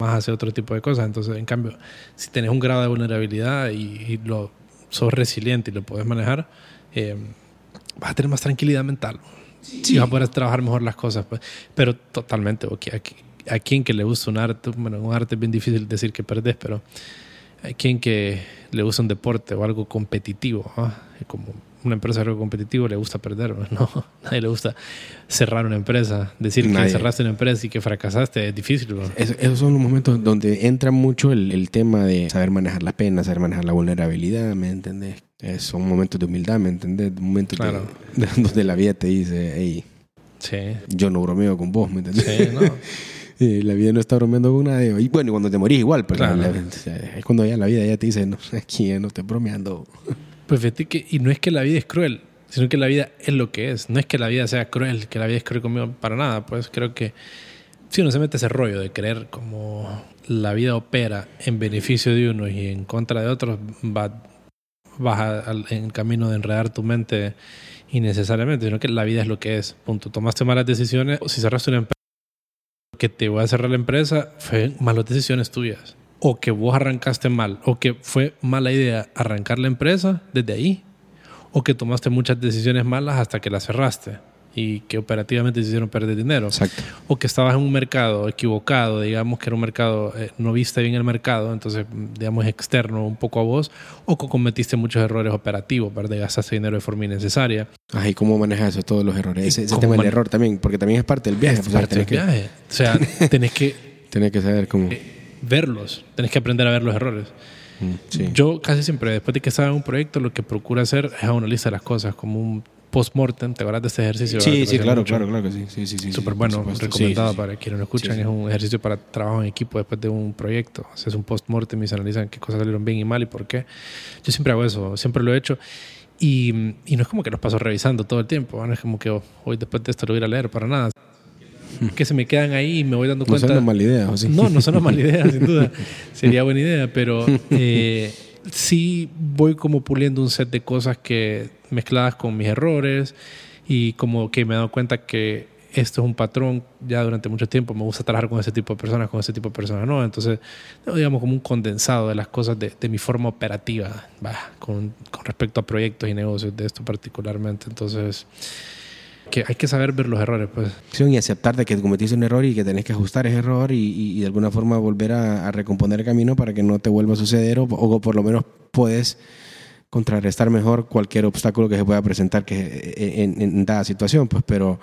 Más hace otro tipo de cosas. Entonces, en cambio, si tenés un grado de vulnerabilidad y, y lo sos resiliente y lo podés manejar, eh, vas a tener más tranquilidad mental. Y vas a poder trabajar mejor las cosas. Pues. Pero totalmente, ok, aquí- a quien que le gusta un arte, bueno, un arte es bien difícil decir que perdés, pero hay quien que le gusta un deporte o algo competitivo, ¿ah? como una empresa algo competitivo le gusta perder, no, nadie le gusta cerrar una empresa, decir Nadie. que cerraste una empresa y que fracasaste es difícil. Es- esos son los momentos donde entra mucho el, el tema de saber manejar la pena, saber manejar la vulnerabilidad, ¿me entendés? Eh, son momentos de humildad, ¿me entendés? Momentos Claro. de- donde la vida te dice, hey, Sí, yo no bromeo con vos, ¿me entendés? sí, no. Eh, la vida no está bromeando con nadie. Y bueno, y cuando te morís igual, pero Claro. la- o sea, es cuando ya la vida ya te dice, no, aquí ya no estoy bromeando. Pues fíjate que, y no es que la vida es cruel, sino que la vida es lo que es. No es que la vida sea cruel, que la vida es cruel conmigo para nada. Pues creo que si uno se mete ese rollo de creer como la vida opera en beneficio de uno y en contra de otros, va, vas al- en camino de enredar tu mente innecesariamente, sino que la vida es lo que es. Punto. Tomaste malas decisiones, si cerraste una empresa que te voy a cerrar la empresa, fue malas decisiones tuyas. O que vos arrancaste mal, o que fue mala idea arrancar la empresa desde ahí, o que tomaste muchas decisiones malas hasta que la cerraste y que operativamente te hicieron perder dinero Exacto. o que estabas en un mercado equivocado, digamos que era un mercado, eh, no viste bien el mercado, entonces, digamos, externo un poco a vos, o que cometiste muchos errores operativos, ¿verdad? Gastaste dinero de forma innecesaria. Ajá, ¿y cómo manejas eso, todos los errores? Ese, ese tema del error también, porque también es parte del viaje. Es o sea, parte del que, viaje. O sea, tenés que tenés que saber cómo... verlos, tenés que aprender a ver los errores. Mm, sí. Yo casi siempre, después de que estaba en un proyecto, lo que procuro hacer es hacer una lista de las cosas, como un post-mortem. ¿Te acuerdas de este ejercicio? Sí, sí, claro, mucho. claro, claro que sí. Sí, sí, sí. Súper bueno, recomendado para quienes lo escuchan. Es un ejercicio para trabajo en equipo después de un proyecto. Haces un post-mortem y se analizan qué cosas salieron bien y mal y por qué. Yo siempre hago eso, siempre lo he hecho. Y, y no es como que los paso revisando todo el tiempo. No es como que oh, hoy después de esto lo voy a leer para nada. Que se me quedan ahí y me voy dando No cuenta. suena mala idea, ¿o sí? No, no suena mala idea, sin duda. Sería buena idea, pero eh, sí voy como puliendo un set de cosas que mezcladas con mis errores y como que me he dado cuenta que esto es un patrón ya durante mucho tiempo. Me gusta trabajar con ese tipo de personas, con ese tipo de personas, ¿no? Entonces, digamos como un condensado de las cosas de, de mi forma operativa, va, con, con respecto a proyectos y negocios de esto particularmente. Entonces, que hay que saber ver los errores, pues. y aceptar de que cometiste un error y que tenés que ajustar ese error y- y de alguna forma volver a, a recomponer el camino para que no te vuelva a suceder o, o por lo menos puedes contrarrestar mejor cualquier obstáculo que se pueda presentar que en, en- en dada situación, pues, pero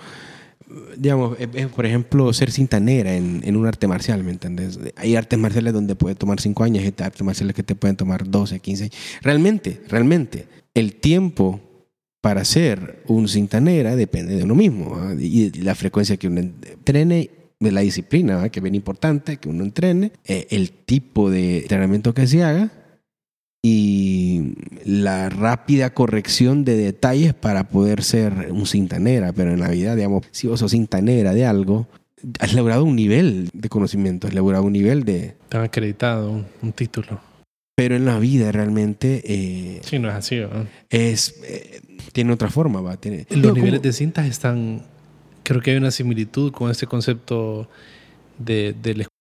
digamos, por ejemplo, ser cinta negra en, en un arte marcial, ¿me entiendes? Hay artes marciales donde puede tomar 5 años hay artes marciales que te pueden tomar 12, 15 Realmente, realmente, el tiempo para ser un cinta negra depende de uno mismo y la frecuencia que uno entrene, de la disciplina, que es bien importante que uno entrene, eh, el tipo de entrenamiento que se haga y la rápida corrección de detalles para poder ser un cinta negra. Pero en la vida, digamos, si vos sos cinta negra de algo, has logrado un nivel de conocimiento, has logrado un nivel de... Te han acreditado un, un título. Pero en la vida realmente eh, Sí, no es así. ¿no? es... eh, tiene otra forma, va. Tiene, Los niveles como- de cintas están. Creo que hay una similitud con este concepto de, de la escuela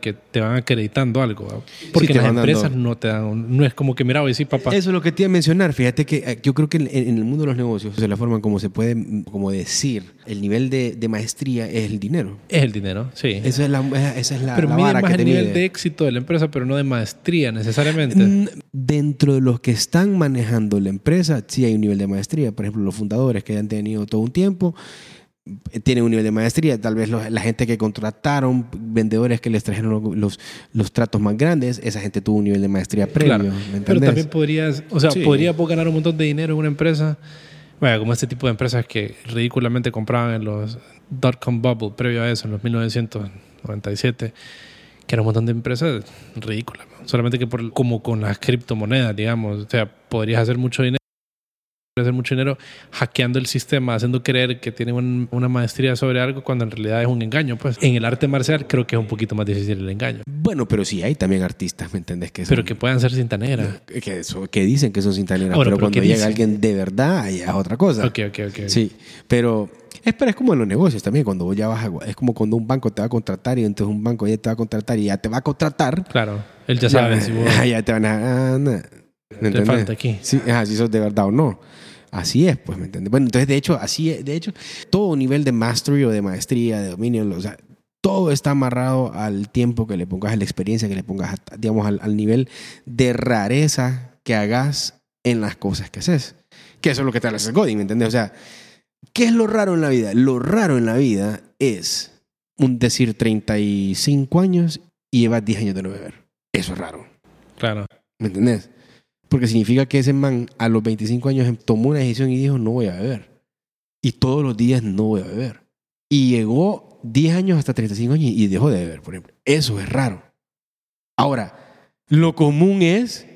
que te van acreditando algo. Porque las dando- empresas no te dan. No es como que, mira, voy a decir, papá. Eso es lo que te iba a mencionar. Fíjate que eh, yo creo que en, en el mundo de los negocios, de la forma como se puede como decir, el nivel de, de maestría es el dinero. Es el dinero, sí. Esa es la, esa es la, pero la vara más que el nivel mide. de éxito de la empresa, pero no de maestría necesariamente. Mm, Dentro de los que están manejando la empresa, sí hay un nivel de maestría. Por ejemplo, los fundadores que han tenido todo un tiempo tienen un nivel de maestría. Tal vez los- la gente que contrataron, vendedores que les trajeron los, los, los tratos más grandes, esa gente tuvo un nivel de maestría previo. Claro. ¿me Pero también podrías, o sea, Sí. podrías vos ganar un montón de dinero en una empresa. Bueno, como este tipo de empresas que ridículamente compraban en los dot-com bubble, previo a eso, en los 1997, que era un montón de empresas ridículas. Solamente que por, como con las criptomonedas, digamos, o sea, podrías hacer mucho dinero hacer mucho dinero hackeando el sistema, haciendo creer que tiene un- una maestría sobre algo cuando en realidad es un engaño. Pues en el arte marcial creo que es un poquito más difícil el engaño. Bueno, pero sí hay también artistas, ¿me entendés? Que Pero son- que puedan ser cinta negra. que, eso- que dicen que son Ah, bueno, pero pero cuando ¿qué llega dicen? alguien de verdad, ya es otra cosa. Ok, ok, ok. Sí, pero espera, es como en los negocios también, cuando vos ya vas a, es como cuando un banco te va a contratar y entonces un banco ya te va a contratar y ya te va a contratar. Claro, él ya sabe si vos ya te van a... ah, no. ¿Me te falta aquí. Sí, ajá, si sos de verdad o no. Así es, pues, ¿me entiendes? Bueno, entonces, de hecho, así es, de hecho, todo nivel de mastery o de maestría, de dominio, o sea, todo está amarrado al tiempo que le pongas, a la experiencia que le pongas, digamos, al, al nivel de rareza que hagas en las cosas que haces. Que eso es lo que te hace Godin, ¿me entiendes? O sea, ¿qué es lo raro en la vida? Lo raro en la vida es un decir 35 años y llevas 10 años de no beber. Eso es raro. Claro. ¿Me entendés? Porque significa que ese man a los 25 años em, tomó una decisión y dijo, no voy a beber. Y todos los días no voy a beber. Y llegó 10 años hasta 35 años y dejó de beber, por ejemplo. Eso es raro. Ahora, lo común es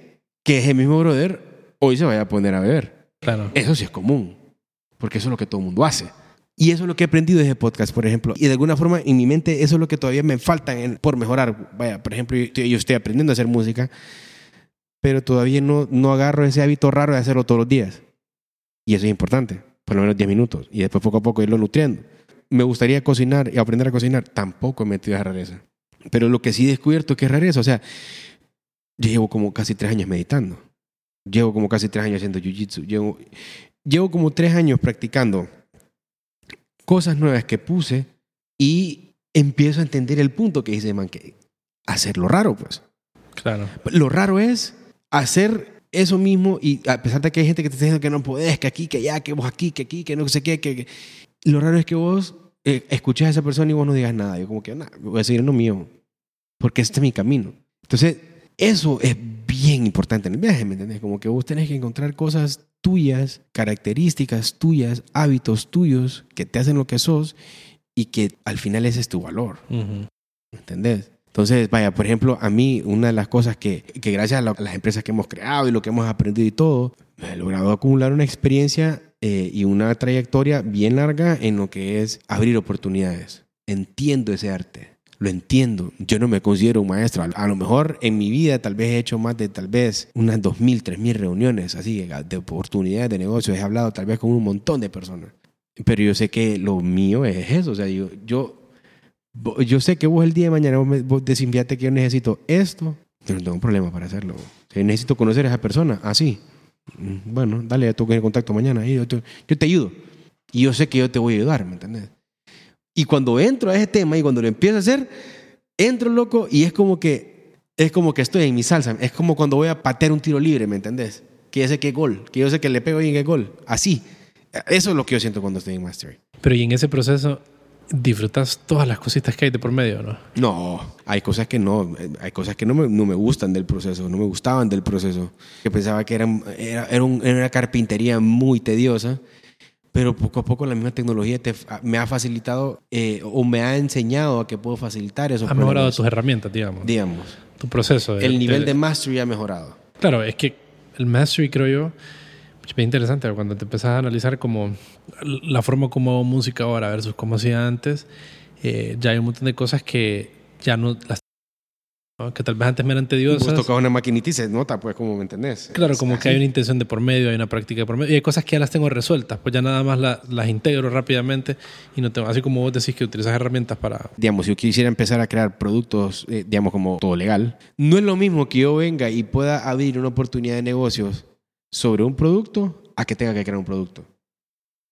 que ese mismo brother hoy se vaya a poner a beber. Claro. Eso sí es común, porque eso es lo que todo el mundo hace. Y eso es lo que he aprendido de ese podcast, por ejemplo. Y de alguna forma, en mi mente, eso es lo que todavía me falta por mejorar. Vaya, por ejemplo, yo estoy aprendiendo a hacer música, pero todavía no, no agarro ese hábito raro de hacerlo todos los días. Y eso es importante, por lo menos 10 minutos. Y después poco a poco irlo nutriendo. Me gustaría cocinar y aprender a cocinar. Tampoco he metido esa rareza. Pero lo que sí he descubierto que es rareza, o sea, yo llevo como casi tres años meditando. Llevo como casi tres años haciendo jiu-jitsu. Llevo, llevo como tres años practicando cosas nuevas que puse y empiezo a entender el punto que dice, man, que hacerlo raro, pues. Claro. Lo raro es hacer eso mismo y a pesar de que hay gente que te está diciendo que no podés, que aquí, que allá, que vos aquí, que aquí, que no sé qué, que, que- lo raro es que vos eh, escuches a esa persona y vos no digas nada. Yo como que, nada, voy a seguir en lo mío, porque este es mi camino. Entonces, eso es bien importante en el viaje, ¿me entiendes? Como que vos tenés que encontrar cosas tuyas, características tuyas, hábitos tuyos que te hacen lo que sos y que al final ese es tu valor. ¿Me entendés? Entonces, vaya, por ejemplo, a mí una de las cosas que, que gracias a, a las empresas que hemos creado y lo que hemos aprendido y todo, he logrado acumular una experiencia eh, y una trayectoria bien larga en lo que es abrir oportunidades. Entiendo ese arte, lo entiendo. Yo no me considero un maestro. A lo mejor en mi vida tal vez he hecho más de tal vez unas 2.000, 3.000 reuniones así de oportunidades de negocios. He hablado tal vez con un montón de personas. Pero yo sé que lo mío es eso. O sea, yo, yo Yo sé que vos el día de mañana vos, me, vos decís, que yo necesito esto. Yo no tengo un problema para hacerlo. Necesito conocer a esa persona. Así. Mm, Bueno, dale, tú en contacto mañana. ahí Yo te, yo ayudo. Y yo sé que yo te voy a ayudar, ¿me entiendes? Y cuando entro a ese tema y cuando lo empiezo a hacer, entro loco y es como que es como que estoy en mi salsa. Es como cuando voy a patear un tiro libre, ¿me entendés? Que yo sé que gol, que yo sé que le pego bien que gol. Así. Eso es lo que yo siento cuando estoy en Mastery. Pero y en ese proceso disfrutas todas las cositas que hay de por medio, ¿no? No, hay cosas que no, eh, hay cosas que no me, no me gustan del proceso, no me gustaban del proceso. Que pensaba que eran, era, era, un- era una carpintería muy tediosa, pero poco a poco la misma tecnología te, me ha facilitado eh, o me ha enseñado a que puedo facilitar esos Has mejorado tus herramientas, digamos. Digamos, Tu proceso. de- el nivel de- de mastery ha mejorado. Claro, es que el mastery, creo yo, bien interesante cuando te empezás a analizar como la forma como hago música ahora versus cómo hacía antes, eh, ya hay un montón de cosas que ya no las que tal vez antes me eran tediosas. Vos tocas una maquinita y se nota, pues, como me entendés. Claro, como que hay una intención de por medio, hay una práctica de por medio. Y hay cosas que ya las tengo resueltas, pues ya nada más las integro rápidamente y no tengo, así como vos decís que utilizas herramientas para... Digamos, si yo quisiera empezar a crear productos, eh, digamos, como todo legal, no es lo mismo que yo venga y pueda abrir una oportunidad de negocios sobre un producto a que tenga que crear un producto.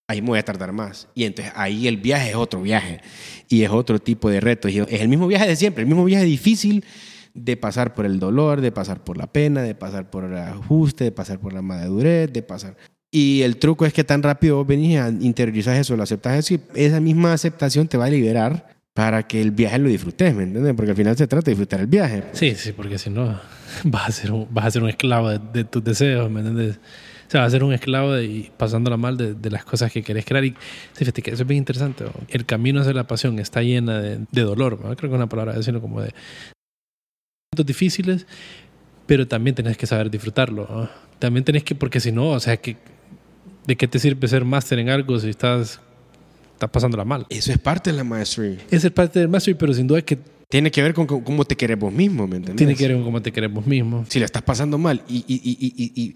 Ahí me voy a tardar más. Y entonces ahí el viaje es otro viaje y es otro tipo de reto. Y es el mismo viaje de siempre, el mismo viaje difícil de pasar por el dolor, de pasar por la pena, de pasar por el ajuste, de pasar por la madurez, de pasar... Y el truco es que tan rápido vos venís a interiorizar eso, lo aceptas eso y esa misma aceptación te va a liberar para que el viaje lo disfrutes, ¿me entiendes? Porque al final se trata de disfrutar el viaje. Sí, sí, porque si no vas a ser un, vas a ser un esclavo de, tus deseos, ¿me entiendes? O sea, vas a ser un esclavo de, y pasándola mal de, de, las cosas que querés crear. Y fíjate que eso es bien interesante. El camino hacia la pasión está llena de, de dolor. ¿no? Creo que es una palabra decirlo como de, difíciles, pero también tenés que saber disfrutarlo. También tenés que, porque si no, o sea, que, ¿de qué te sirve ser máster en algo si estás, estás pasándola mal? Eso es parte de la mastery. Eso es parte del mastery, pero sin duda que... Tiene que ver con cómo te querés vos mismo, ¿me entiendes? Tiene que ver con cómo te querés vos mismo. Si la estás pasando mal y, y, y, y,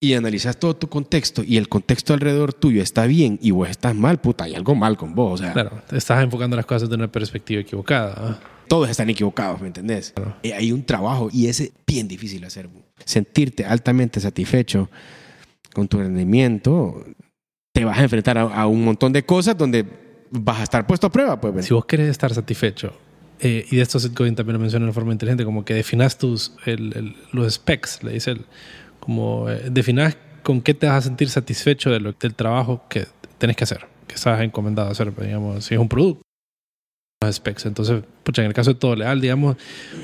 y analizas todo tu contexto y el contexto alrededor tuyo está bien y vos estás mal, puta, hay algo mal con vos. O sea, claro, te estás enfocando las cosas de una perspectiva equivocada todos están equivocados, ¿me entendés? Eh, hay un trabajo y ese es bien difícil hacer. Sentirte altamente satisfecho con tu rendimiento, te vas a enfrentar a, un montón de cosas donde vas a estar puesto a prueba. Pues, si vos querés estar satisfecho, eh, y de esto Seth también lo menciona de forma inteligente, como que definas tus, los specs, le dice, como eh, definas con qué te vas a sentir satisfecho del trabajo que tenés que hacer, que estás encomendado a hacer, pues, digamos, si es un producto specs. Entonces, pucha, en el caso de todo leal, digamos,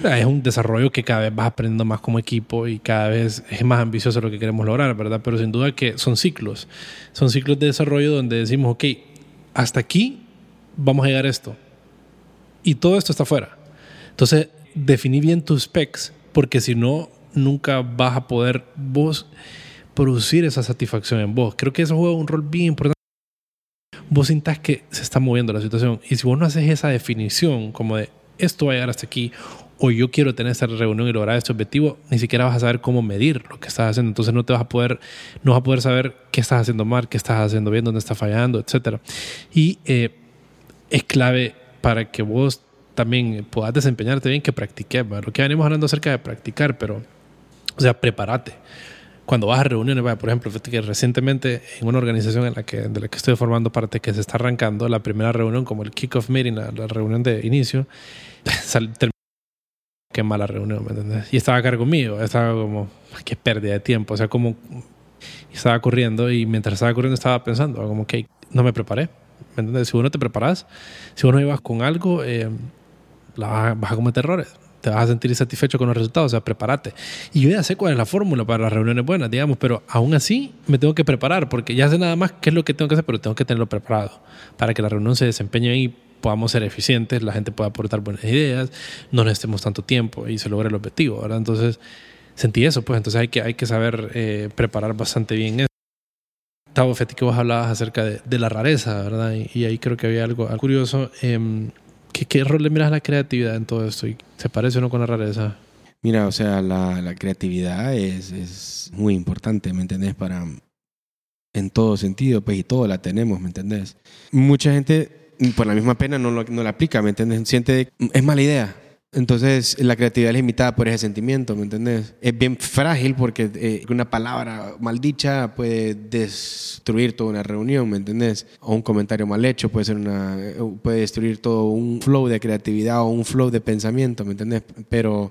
es un desarrollo que cada vez vas aprendiendo más como equipo y cada vez es más ambicioso lo que queremos lograr, ¿verdad? Pero sin duda que son ciclos. Son ciclos de desarrollo donde decimos, ok, hasta aquí vamos a llegar a esto. Y todo esto está afuera. Entonces, definí bien tus specs, porque si no, nunca vas a poder vos producir esa satisfacción en vos. Creo que eso juega un rol bien importante vos sintas que se está moviendo la situación. Y si vos no haces esa definición como de esto va a llegar hasta aquí o yo quiero tener esta reunión y lograr este objetivo, ni siquiera vas a saber cómo medir lo que estás haciendo. Entonces no te vas a poder, no vas a poder saber qué estás haciendo mal, qué estás haciendo bien, dónde estás fallando, etc. Y eh, es clave para que vos también puedas desempeñarte bien que practiques. Lo que venimos hablando acerca de practicar, pero, o sea, prepárate cuando vas a reuniones, por ejemplo, que recientemente en una organización en la que, de la que estoy formando parte, que se está arrancando, la primera reunión, como el kick-off meeting, la, reunión de inicio, qué mala reunión, ¿me entiendes? Y estaba a cargo mío, estaba como, qué pérdida de tiempo, o sea, como estaba corriendo y mientras estaba corriendo estaba pensando, como que no me preparé, ¿me entiendes? Si uno te preparas, si uno ibas con algo, eh, la vas a cometer errores te vas a sentir satisfecho con los resultados, o sea, prepárate. Y yo ya sé cuál es la fórmula para las reuniones buenas, digamos, pero aún así me tengo que preparar porque ya sé nada más qué es lo que tengo que hacer, pero tengo que tenerlo preparado para que la reunión se desempeñe y podamos ser eficientes, la gente pueda aportar buenas ideas, no necesitemos tanto tiempo y se logre el objetivo, ¿verdad? Entonces, sentí eso, pues entonces hay que, hay que saber eh, preparar bastante bien eso. Tavo, Feti, que vos hablabas acerca de, la rareza, ¿verdad? Y, ahí creo que había algo curioso. Eh, ¿Qué, rol le miras a la creatividad en todo esto? ¿Y ¿Se parece o con la rareza? Mira, o sea, la, la creatividad es, es, muy importante, ¿me entendés? Para, en todo sentido, pues, y todo la tenemos, ¿me entendés? Mucha gente, por la misma pena, no, lo, no la aplica, ¿me entendés? Siente, es mala idea. Entonces, la creatividad es limitada por ese sentimiento, ¿me entendés? Es bien frágil porque eh, una palabra maldicha puede destruir toda una reunión, ¿me entendés? O un comentario mal hecho puede, ser una, puede destruir todo un flow de creatividad o un flow de pensamiento, ¿me entendés? Pero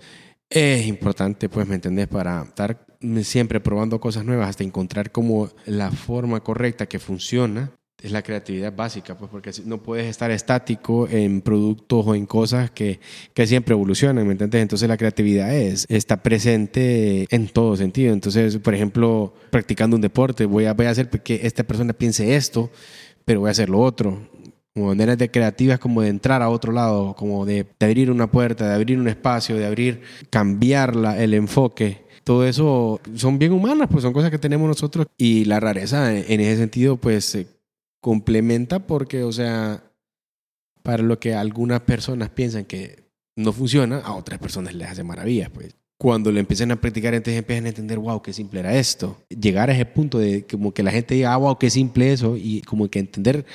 es importante, pues, ¿me entendés? Para estar siempre probando cosas nuevas hasta encontrar como la forma correcta que funciona es la creatividad básica, pues porque no puedes estar estático en productos o en cosas que, que siempre evolucionan, ¿me? Entonces la creatividad es, está presente en todo sentido. Entonces, por ejemplo, practicando un deporte, voy a, voy a hacer que esta persona piense esto, pero voy a hacer lo otro. Como maneras de creativas como de entrar a otro lado, como de, abrir una puerta, de abrir un espacio, de abrir, cambiar el enfoque todo eso son bien humanas, pues son cosas que tenemos nosotros y la rareza en ese sentido pues complementa porque, o sea, para lo que algunas personas piensan que no funciona, a otras personas les hace maravillas, pues. Cuando lo empiezan a practicar, entonces empiezan a entender, wow, qué simple era esto. Llegar a ese punto de como que la gente diga, ah, wow, qué simple eso, y como que entender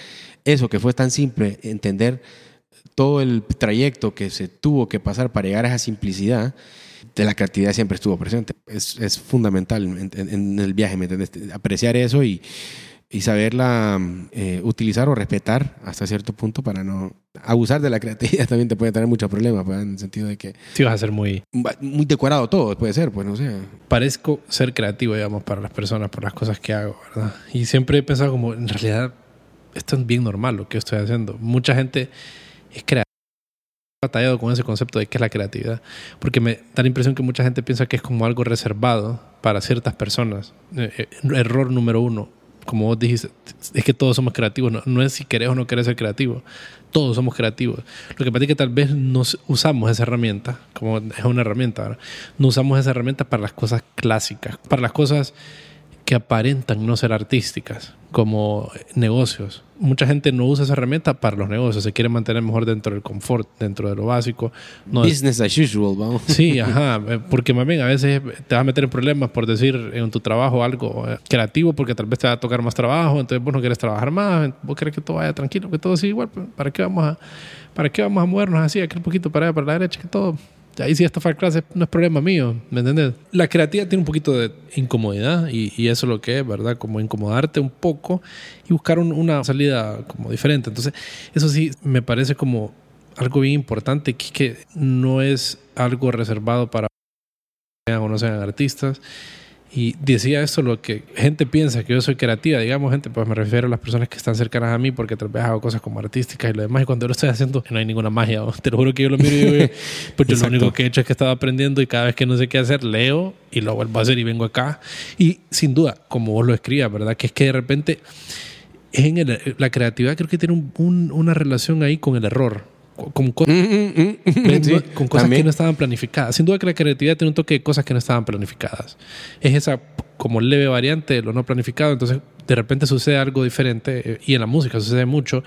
eso que fue tan simple, entender todo el trayecto que se tuvo que pasar para llegar a esa simplicidad, de la creatividad siempre estuvo presente. Es, es fundamental en, en, el viaje, ¿me entiendes? Apreciar eso y, y saberla eh, utilizar o respetar hasta cierto punto para no abusar de la creatividad también te puede tener muchos problemas pues, en el sentido de que sí vas a ser muy muy decorado todo puede ser pues no sé. Parezco ser creativo digamos para las personas por las cosas que hago verdad y siempre he pensado como en realidad esto es bien normal lo que estoy haciendo. Mucha gente es creativa batallado con ese concepto de qué es la creatividad, porque me da la impresión que mucha gente piensa que es como algo reservado para ciertas personas. Eh, eh, error número uno, como vos dijiste, es que todos somos creativos. No, es si querés o no querés ser creativo. Todos somos creativos. Lo que pasa es que tal vez no usamos esa herramienta, como es una herramienta, no usamos esa herramienta para las cosas clásicas, para las cosas que aparentan no ser artísticas, como negocios. Mucha gente no usa esa herramienta para los negocios, se quiere mantener mejor dentro del confort, dentro de lo básico. No Business as usual, vamos. Sí, ajá, eh, porque más bien a veces te vas a meter en problemas por decir en tu trabajo algo eh, creativo, porque tal vez te va a tocar más trabajo, entonces vos no quieres trabajar más, vos querés que todo vaya tranquilo, que todo siga igual, pues, ¿para qué vamos a, para qué vamos a movernos así, aquel poquito para allá, para la derecha, que todo ahí sí esta clase no es problema mío, ¿me entiendes? La creatividad tiene un poquito de incomodidad y, eso es lo que es, ¿verdad? Como incomodarte un poco y buscar una salida como diferente. Entonces, eso sí me parece como algo bien importante, que, que no es algo reservado para sean o no sean artistas y decía esto, lo que gente piensa que yo soy creativa, digamos, gente, pues me refiero a las personas que están cercanas a mí porque tal vez hago cosas como artísticas y lo demás. Y cuando yo lo estoy haciendo, no hay ninguna magia. Te lo juro que yo lo miro y digo, pues yo lo único que he hecho es que he estado aprendiendo y cada vez que no sé qué hacer, leo y lo vuelvo a hacer y vengo acá. Y sin duda, como vos lo escribas, ¿verdad? Que es que de repente en la creatividad creo que tiene una relación ahí con el error con, cosas, mm, mm, mm, con cosas que no estaban planificadas. Sin duda que la creatividad tiene un toque de cosas que no estaban planificadas. Es esa como leve variante de lo no planificado. Entonces, de repente sucede algo diferente eh, y en la música sucede mucho.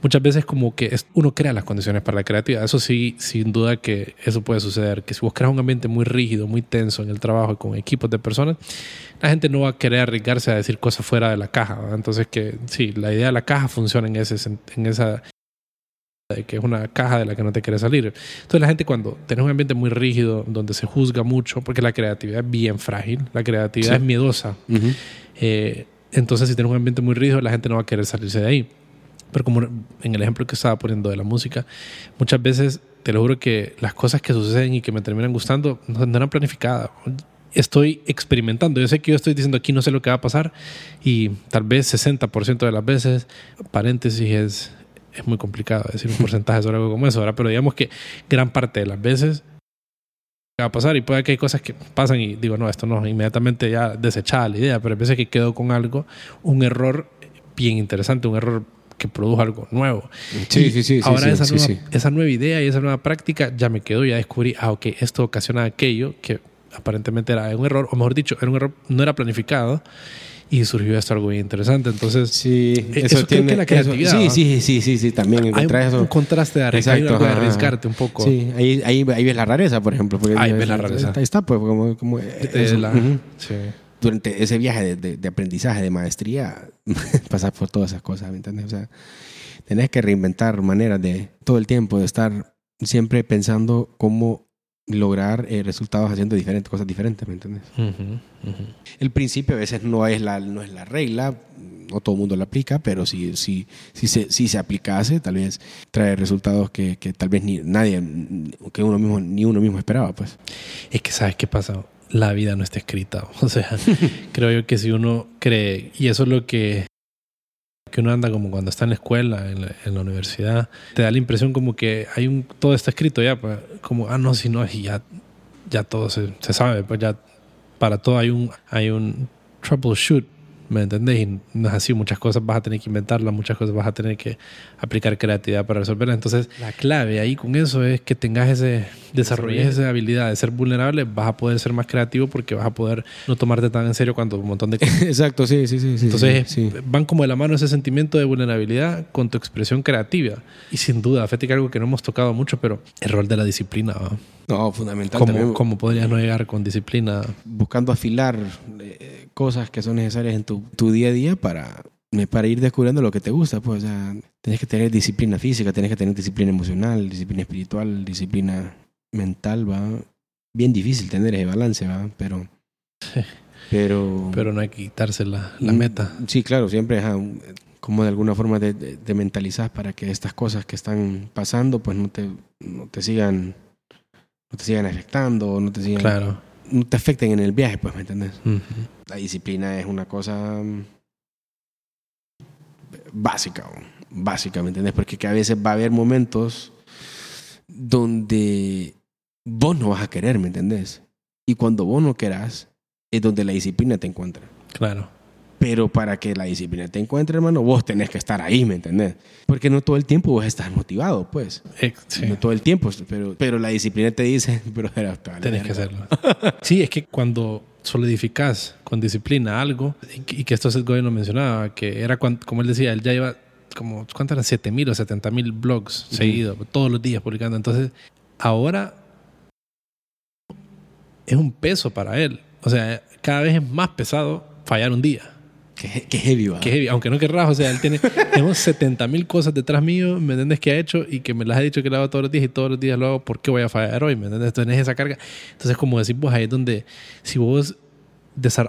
Muchas veces como que uno crea las condiciones para la creatividad. Eso sí, sin duda que eso puede suceder. Que si vos creas un ambiente muy rígido, muy tenso en el trabajo con equipos de personas, la gente no va a querer arriesgarse a decir cosas fuera de la caja. Entonces que sí, la idea de la caja funciona en, ese, en esa que es una caja de la que no te quiere salir. Entonces la gente cuando tenés un ambiente muy rígido, donde se juzga mucho, porque la creatividad es bien frágil, la creatividad es miedosa. Eh, entonces si tenés un ambiente muy rígido, la gente no va a querer salirse de ahí. Pero como en el ejemplo que estaba poniendo de la música, muchas veces te lo juro que las cosas que suceden y que me terminan gustando no, no eran planificadas estoy experimentando. Yo sé que yo estoy diciendo aquí no sé lo que va a pasar y tal vez 60% de las veces, paréntesis, es, es muy complicado decir un porcentaje sobre algo como eso, ¿verdad? Pero digamos que gran parte de las veces va a pasar y puede que hay cosas que pasan y digo, no, esto no, inmediatamente ya desechada la idea, pero a veces que quedo con algo, un error bien interesante, un error que produjo algo nuevo. Sí, sí, sí. Ahora esa, nueva, esa nueva idea y esa nueva práctica ya me quedó, ya descubrí, ah, ok, esto ocasiona aquello que aparentemente era un error, o mejor dicho, era un error, no era planificado y surgió esto algo bien interesante. Entonces, sí, eh, eso, tiene que la creatividad. sí, sí, sí, sí, sí, también hay un, contraste de arriesgarte un poco. Sí, ahí, ahí, ahí, ves la rareza, por ejemplo. ahí ves la rareza. Ahí está, pues, como. como sí. Durante ese viaje de, de, aprendizaje, de maestría, pasas por todas esas cosas, ¿me entiendes? O sea, tenés que reinventar maneras de todo el tiempo, de estar siempre pensando cómo lograr eh, resultados haciendo diferentes cosas diferentes, ¿me entiendes? El principio a veces no es la, no es la regla, no todo el mundo la aplica, pero si, si, si, se, si se aplicase, tal vez trae resultados que, que, tal vez ni nadie, que uno mismo, ni uno mismo esperaba, pues. Es que, ¿sabes qué pasa? La vida no está escrita. O sea, creo yo que si uno cree, y eso es lo que que uno anda como cuando está en la escuela, en la, universidad, te da la impresión como que hay un, todo está escrito ya, pues, como, ah, no, si no, y ya, ya todo se, se sabe, pues ya para todo hay un, hay un troubleshoot, ¿Me entendés? Y no es así, muchas cosas vas a tener que inventarlas, muchas cosas vas a tener que aplicar creatividad para resolverlas. Entonces, la clave ahí con eso es que tengas ese, desarrolles esa habilidad de ser vulnerable, vas a poder ser más creativo porque vas a poder no tomarte tan en serio cuando un montón de cosas. Exacto, sí, sí, sí. sí Entonces, sí. van como de la mano ese sentimiento de vulnerabilidad con tu expresión creativa. Y sin duda, fíjate que algo que no hemos tocado mucho, pero el rol de la disciplina. ¿va? No, fundamental. ¿Cómo, ¿Cómo podrías no llegar con disciplina? Buscando afilar eh, cosas que son necesarias en tu, tu día a día para, eh, para ir descubriendo lo que te gusta. Pues, o sea, tienes que tener disciplina física, tienes que tener disciplina emocional, disciplina espiritual, disciplina mental, va. Bien difícil tener ese balance, va, pero. Pero. Pero no hay que quitarse la, la Mm, meta. Sí, claro, siempre ajá, un- como de alguna forma te, te, te mentalizas para que estas cosas que están pasando pues no te, no te sigan no te sigan afectando, no te sigan Claro. No te afecten en el viaje, pues, ¿me entiendes? Ujú. La disciplina es una cosa mm, básica, básica, ¿me entiendes? Porque que a veces va a haber momentos donde vos no vas a querer, ¿me entendés? Y cuando vos no querás, es donde la disciplina te encuentra. Claro. Pero para que la disciplina te encuentre, hermano, vos tenés que estar ahí, ¿me entendés? Porque no todo el tiempo vos estás motivado, pues. Eh, sí. No todo el tiempo, pero, pero la disciplina te dice, pero era Tenés que hacerlo. Sí, es que cuando solidificas con disciplina algo, y que, esto Seth Godin lo mencionaba, que era cuan- como él decía, él ya lleva como, ¿cuánto eran? 7000 o 70 mil blogs seguidos, todos los días publicando. Entonces, ahora es un peso para él. O sea, cada vez es más pesado fallar un día. Que, que heavy, va. Que heavy, aunque no querrás, o sea, él tiene tenemos 70 mil cosas detrás mío, ¿me entiendes? Que ha hecho y que me las ha dicho que lo hago todos los días y todos los días lo hago, ¿por qué voy a fallar hoy? ¿Me entiendes? Tenés esa carga. Entonces, como decís vos, ahí es donde si vos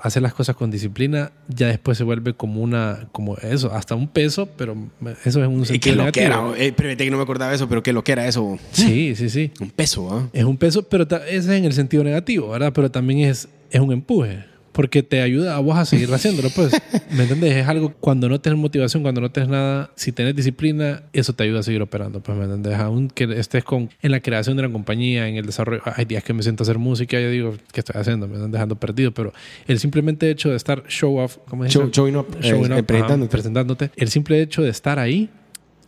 haces las cosas con disciplina, ya después se vuelve como una, como eso, hasta un peso, pero eso es un Y sentido que lo que era, eh, que no me acordaba de eso, pero que lo que era eso, Sí, sí, sí. un peso, ¿ah? Es un peso, pero ese es en el sentido negativo, ¿verdad? Pero también es, es un empuje. Porque te ayuda a vos a seguir haciéndolo, pues. ¿Me entiendes? Es algo cuando no tienes motivación, cuando no tienes nada, si tienes disciplina, eso te ayuda a seguir operando, pues, ¿me entiendes? Aún que estés con, en la creación de la compañía, en el desarrollo. Hay días que me siento a hacer música y yo digo, ¿qué estoy haciendo? Me están dejando perdido. Pero el simplemente hecho de estar show off, ¿cómo se dice? Show- showing up, eh, Showing eh, up, ajá, presentándote. presentándote. El simple hecho de estar ahí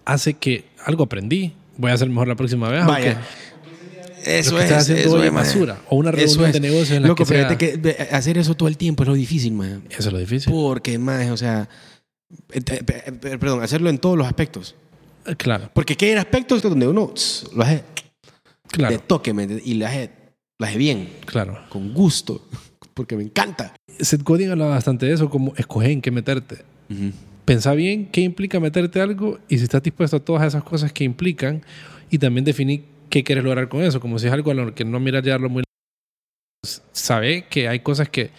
hace que algo aprendí. Voy a hacer mejor la próxima vez. Vaya. Eso lo que es, estás haciendo eso hoy es, man. basura. O una reunión es. de negocios en la Loco, que sea- fíjate que ve- hacer eso todo el tiempo es lo difícil, man. Eso es lo difícil. Porque, más, o sea, eh, eh, eh, perdón, hacerlo en todos los aspectos. Eh, Claro, Porque que hay aspectos donde uno tss, lo hace de claro, toque, ¿me entiendes? y lo hace, lo hace bien, claro. con gusto, porque me encanta. Seth Godin habla bastante de eso, como escoger en qué meterte. Pensá bien qué implica meterte algo y si estás dispuesto a todas esas cosas que implican y también definir qué quieres lograr con eso. Como si es algo a lo que no miras llevarlo muy sabe que hay cosas que,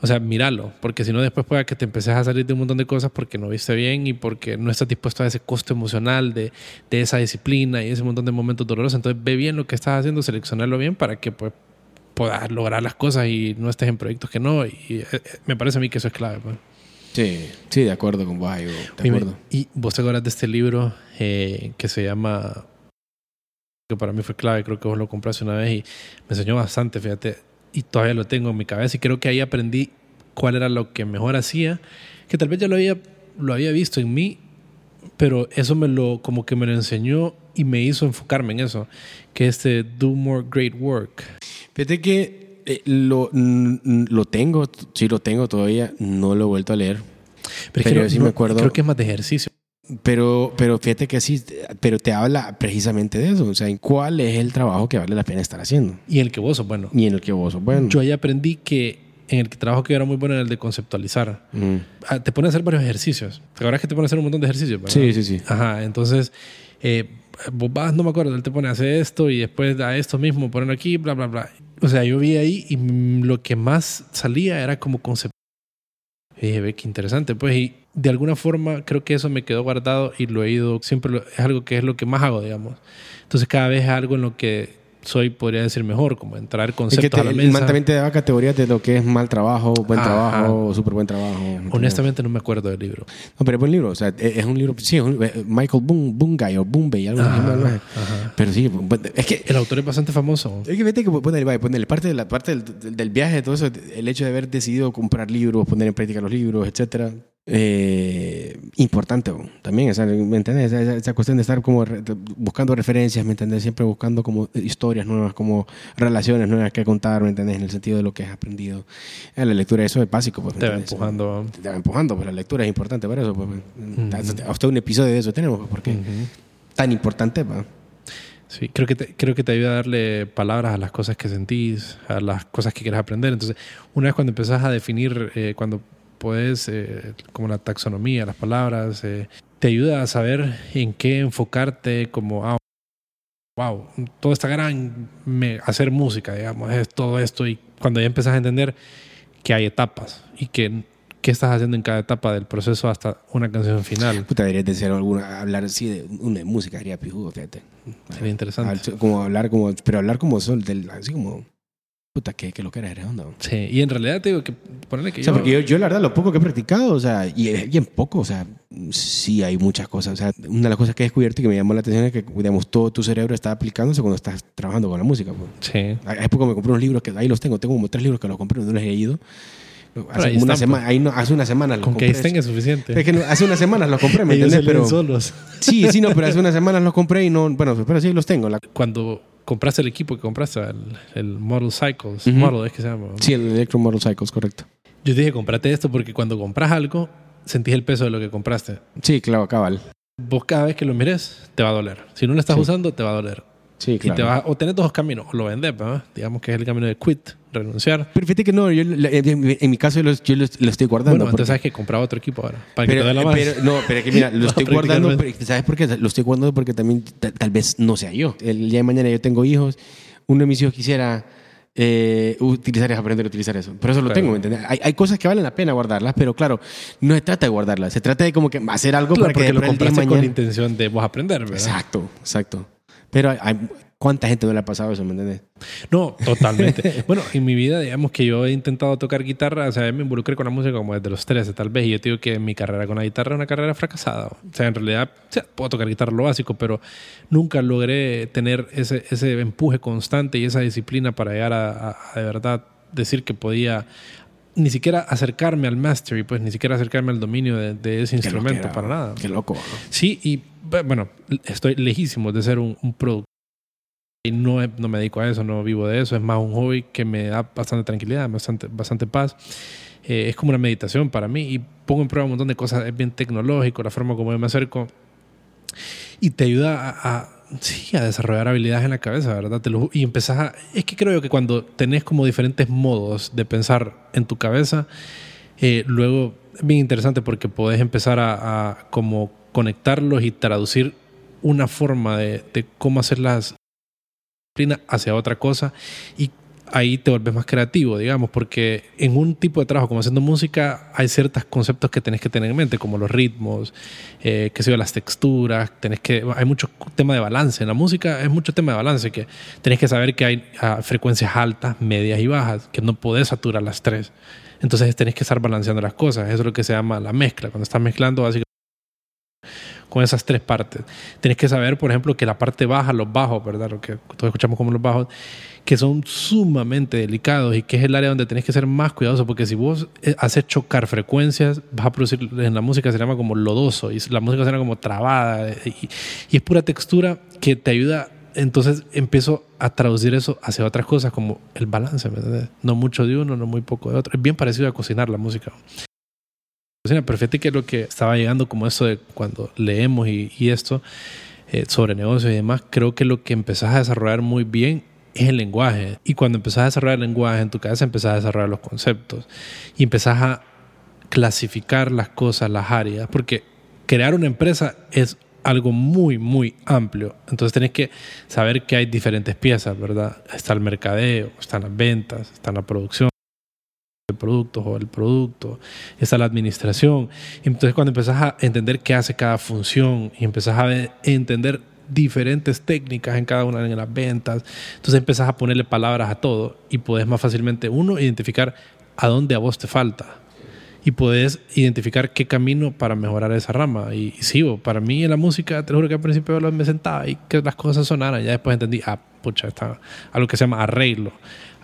o sea, míralo, porque si no después puede que te empeces a salir de un montón de cosas porque no viste bien y porque no estás dispuesto a ese costo emocional de, de esa disciplina y ese montón de momentos dolorosos. Entonces ve bien lo que estás haciendo, seleccionarlo bien para que pues puedas lograr las cosas y no estés en proyectos que no. Y, eh, eh, me parece a mí que eso es clave. pues. Sí, sí, de acuerdo con vos, bro, de Y, acuerdo. y vos te acuerdas de este libro eh, que se llama, que para mí fue clave, creo que vos lo compraste una vez y me enseñó bastante, fíjate, y todavía lo tengo en mi cabeza y creo que ahí aprendí cuál era lo que mejor hacía, que tal vez ya lo había, lo había visto en mí, pero eso me lo, como que me lo enseñó y me hizo enfocarme en eso, que es este Do More Great Work. Fíjate que eh, lo, lo tengo, sí lo tengo todavía, no lo he vuelto a leer. Pero, Pero sí no- me acuerdo- Creo que es más de ejercicio. Pero, pero fíjate que sí, pero te habla precisamente de eso. O sea, en cuál es el trabajo que vale la pena estar haciendo. Y en el que vos sos bueno. Y en el que vos sos bueno. Yo ahí aprendí que en el que trabajo que yo era muy bueno en el de conceptualizar. Mm. Ah, te pone a hacer varios ejercicios. ¿Te acuerdas que te pone a hacer un montón de ejercicios? verdad? Sí, sí, sí. Ajá, entonces, eh, vos vas, no me acuerdo, él te pone a hacer esto y después a esto mismo, ponerlo aquí, bla, bla, bla. O sea, yo vi ahí y mm, lo que más salía era como concepto. Y dije, ve qué interesante, pues, y de alguna forma creo que eso me quedó guardado y lo he ido, siempre lo- es algo que es lo que más hago, digamos. Entonces, cada vez es algo en lo que soy, podría decir, mejor, como entrar Es que conceptos te, a la mesa. también te daba categorías de lo que es mal trabajo, buen Ajá. trabajo, súper buen trabajo. Honestamente no me acuerdo del libro. No, pero es buen libro. O sea, es es un libro. Sí, es un- eh, Michael Boom, Bungay o Boombay, algo así. Pero sí, es que. El autor es bastante famoso. Es que vete que ponerle, vaya, ponerle parte, de la, parte del, del- del viaje, todo eso, el hecho de haber decidido comprar libros, poner en práctica los libros, etcétera, eh, importante también, o sea, ¿me? Esa, esa- esa cuestión de estar como re- buscando referencias, ¿me entiendes? Siempre buscando como historias nuevas, como relaciones nuevas que contar, ¿me entiendes? En el sentido de lo que has aprendido. Eh, la lectura, eso es básico, pues. ¿me Te va empujando. Te va empujando, pues la lectura es importante para eso. Pues, Hasta un episodio de eso tenemos, pues, porque Ujú. tan importante, pues. Sí, creo que, te, creo que te ayuda a darle palabras a las cosas que sentís, a las cosas que quieres aprender. Entonces, una vez cuando empezás a definir, eh, cuando puedes, eh, como la taxonomía, las palabras, eh, te ayuda a saber en qué enfocarte, como, ah, wow, toda esta gran, me- hacer música, digamos, es todo esto. Y cuando ya empezás a entender que hay etapas y que qué estás haciendo en cada etapa del proceso hasta una canción final. Puta, deberías de ser alguna, hablar así de una música, haría pijudo, fíjate. Sería interesante. Como hablar como, pero hablar como sol, del, así como, puta, que, que lo que era, era onda. O Sí, y en realidad te digo que ponerle que sea, yo- porque yo, yo la verdad lo poco que he practicado, o sea, y es bien poco, o sea, sí hay muchas cosas. O sea, una de las cosas que he descubierto y que me llamó la atención es que, digamos, todo tu cerebro está aplicándose cuando estás trabajando con la música. Pues. Sí. Hace poco me compré unos libros que ahí los tengo, tengo como tres libros que los compré, no los he leído. Hace, una semana, ahí no, hace una semana los Con que compré. ahí estén es suficiente. Es que no- hace unas semanas los compré, ¿me entiendes? Pero, solos. Sí, sí, no, pero hace unas semanas los compré y no, bueno, pero sí los tengo. La- Cuando compraste el equipo que compraste, el, el Model Cycles, Ujú. Model es que se llama. sí, el Electro Motor Cycles, correcto. Yo te dije, comprate esto porque cuando compras algo, sentís el peso de lo que compraste. Sí, claro, cabal. Vos cada vez que lo mires, te va a doler. Si no lo estás Sí. usando, te va a doler. Sí, Y claro. te vas, o tenés dos caminos, o lo vendes, ¿verdad? digamos que es el camino de quit, renunciar. Pero fíjate que no, yo, la- en, mi caso yo, lo estoy guardando. Bueno, entonces sabes que comprar otro equipo ahora, para que pero, te duela más. pero- no, pero es que mira, lo estoy guardando, pero, ¿sabes por qué? Lo estoy guardando porque también ta- tal vez no sea yo. El día de mañana yo tengo hijos, uno de mis hijos quisiera eh, utilizar eso, aprender a utilizar eso. Pero eso lo Claro. tengo, ¿me entiendes? Hay, hay cosas que valen la pena guardarlas, pero claro, no se trata de guardarlas, se trata de como que hacer algo Claro, para que lo compraste con la mañana... intención de vos aprender, ¿verdad? Exacto, exacto. Pero hay, hay- ¿cuánta gente no le ha pasado eso, me entiendes? No, totalmente. bueno, en mi vida, digamos que yo he intentado tocar guitarra, o sea, me involucré con la música como desde los 13 tal vez, y yo te digo que mi carrera con la guitarra es una carrera fracasada. O sea, en realidad, o sea, puedo tocar guitarra lo básico, pero nunca logré tener ese, ese empuje constante y esa disciplina para llegar a, a- a de verdad decir que podía ni siquiera acercarme al mastery, pues ni siquiera acercarme al dominio de, de ese Qué instrumento, loquera, para nada. Qué loco. ¿no? Sí, y bueno, estoy lejísimo de ser un, un productor. Y no, no me dedico a eso, no vivo de eso. Es más un hobby que me da bastante tranquilidad, bastante, bastante paz. Eh, es como una meditación para mí y pongo en prueba un montón de cosas. Es bien tecnológico, la forma como yo me acerco. Y te ayuda a, a, sí, a desarrollar habilidades en la cabeza, ¿verdad? Te lo y empezás a... Es que creo que cuando tenés como diferentes modos de pensar en tu cabeza, eh, luego es bien interesante porque podés empezar a, a como conectarlos y traducir una forma de, de cómo hacer las disciplinas hacia otra cosa y ahí te vuelves más creativo, digamos, porque en un tipo de trabajo como haciendo música hay ciertos conceptos que tenés que tener en mente, como los ritmos, eh, sé yo, las texturas, tenés que, hay mucho tema de balance. En la música es mucho tema de balance, que tenés que saber que hay ah, frecuencias altas, medias y bajas, que no podés saturar las tres. Entonces tenés que estar balanceando las cosas. Eso es lo que se llama la mezcla. Cuando estás mezclando, básicamente con esas tres partes. Tenés que saber, por ejemplo, que la parte baja, los bajos, ¿verdad? Lo que todos escuchamos como los bajos, que son sumamente delicados y que es el área donde tenés que ser más cuidadoso, porque si vos eh, haces chocar frecuencias, vas a producir, en la música se llama como lodoso, y la música suena como trabada, eh, y, y es pura textura que te ayuda. Entonces empiezo a traducir eso hacia otras cosas como el balance, ¿me entiendes? No mucho de uno, no muy poco de otro. Es bien parecido a cocinar la música. Pero fíjate que lo que estaba llegando como eso de cuando leemos y, esto eh, sobre negocios y demás, creo que lo que empezás a desarrollar muy bien es el lenguaje. Y cuando empezás a desarrollar el lenguaje en tu cabeza, empezás a desarrollar los conceptos y empezás a clasificar las cosas, las áreas, porque crear una empresa es algo muy, muy amplio. Entonces tenés que saber que hay diferentes piezas, ¿verdad? Está el mercadeo, están las ventas, está la producción de productos o el producto, está la administración. Entonces cuando empezás a entender qué hace cada función y empezás a entender diferentes técnicas en cada una de las ventas. Entonces empezás a ponerle palabras a todo y puedes más fácilmente, uno, identificar a dónde a vos te falta y puedes identificar qué camino para mejorar esa rama. Y, sí, para mí en la música, te juro que al principio me sentaba y que las cosas sonaran. Ya después entendí, ah, pucha, está algo que se llama arreglo,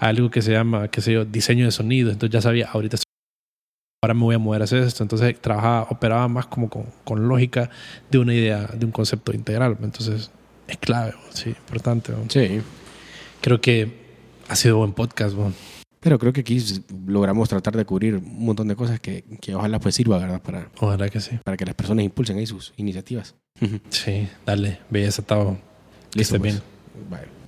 algo que se llama, qué sé yo, diseño de sonido. Entonces ya sabía, ahorita ahora me voy a mover a hacer esto. Entonces trabajaba, operaba más como con, con, lógica de una idea, de un concepto integral. Entonces es clave, sí, importante. Sí. Creo que ha sido buen podcast. Bueno. Pero creo que aquí logramos tratar de cubrir un montón de cosas que, que ojalá pues sirva, ¿verdad? Para, ojalá que sí. Para que las personas impulsen ahí sus iniciativas. Sí, dale, belleza, Tavo. Listo, pues. bien. Bye.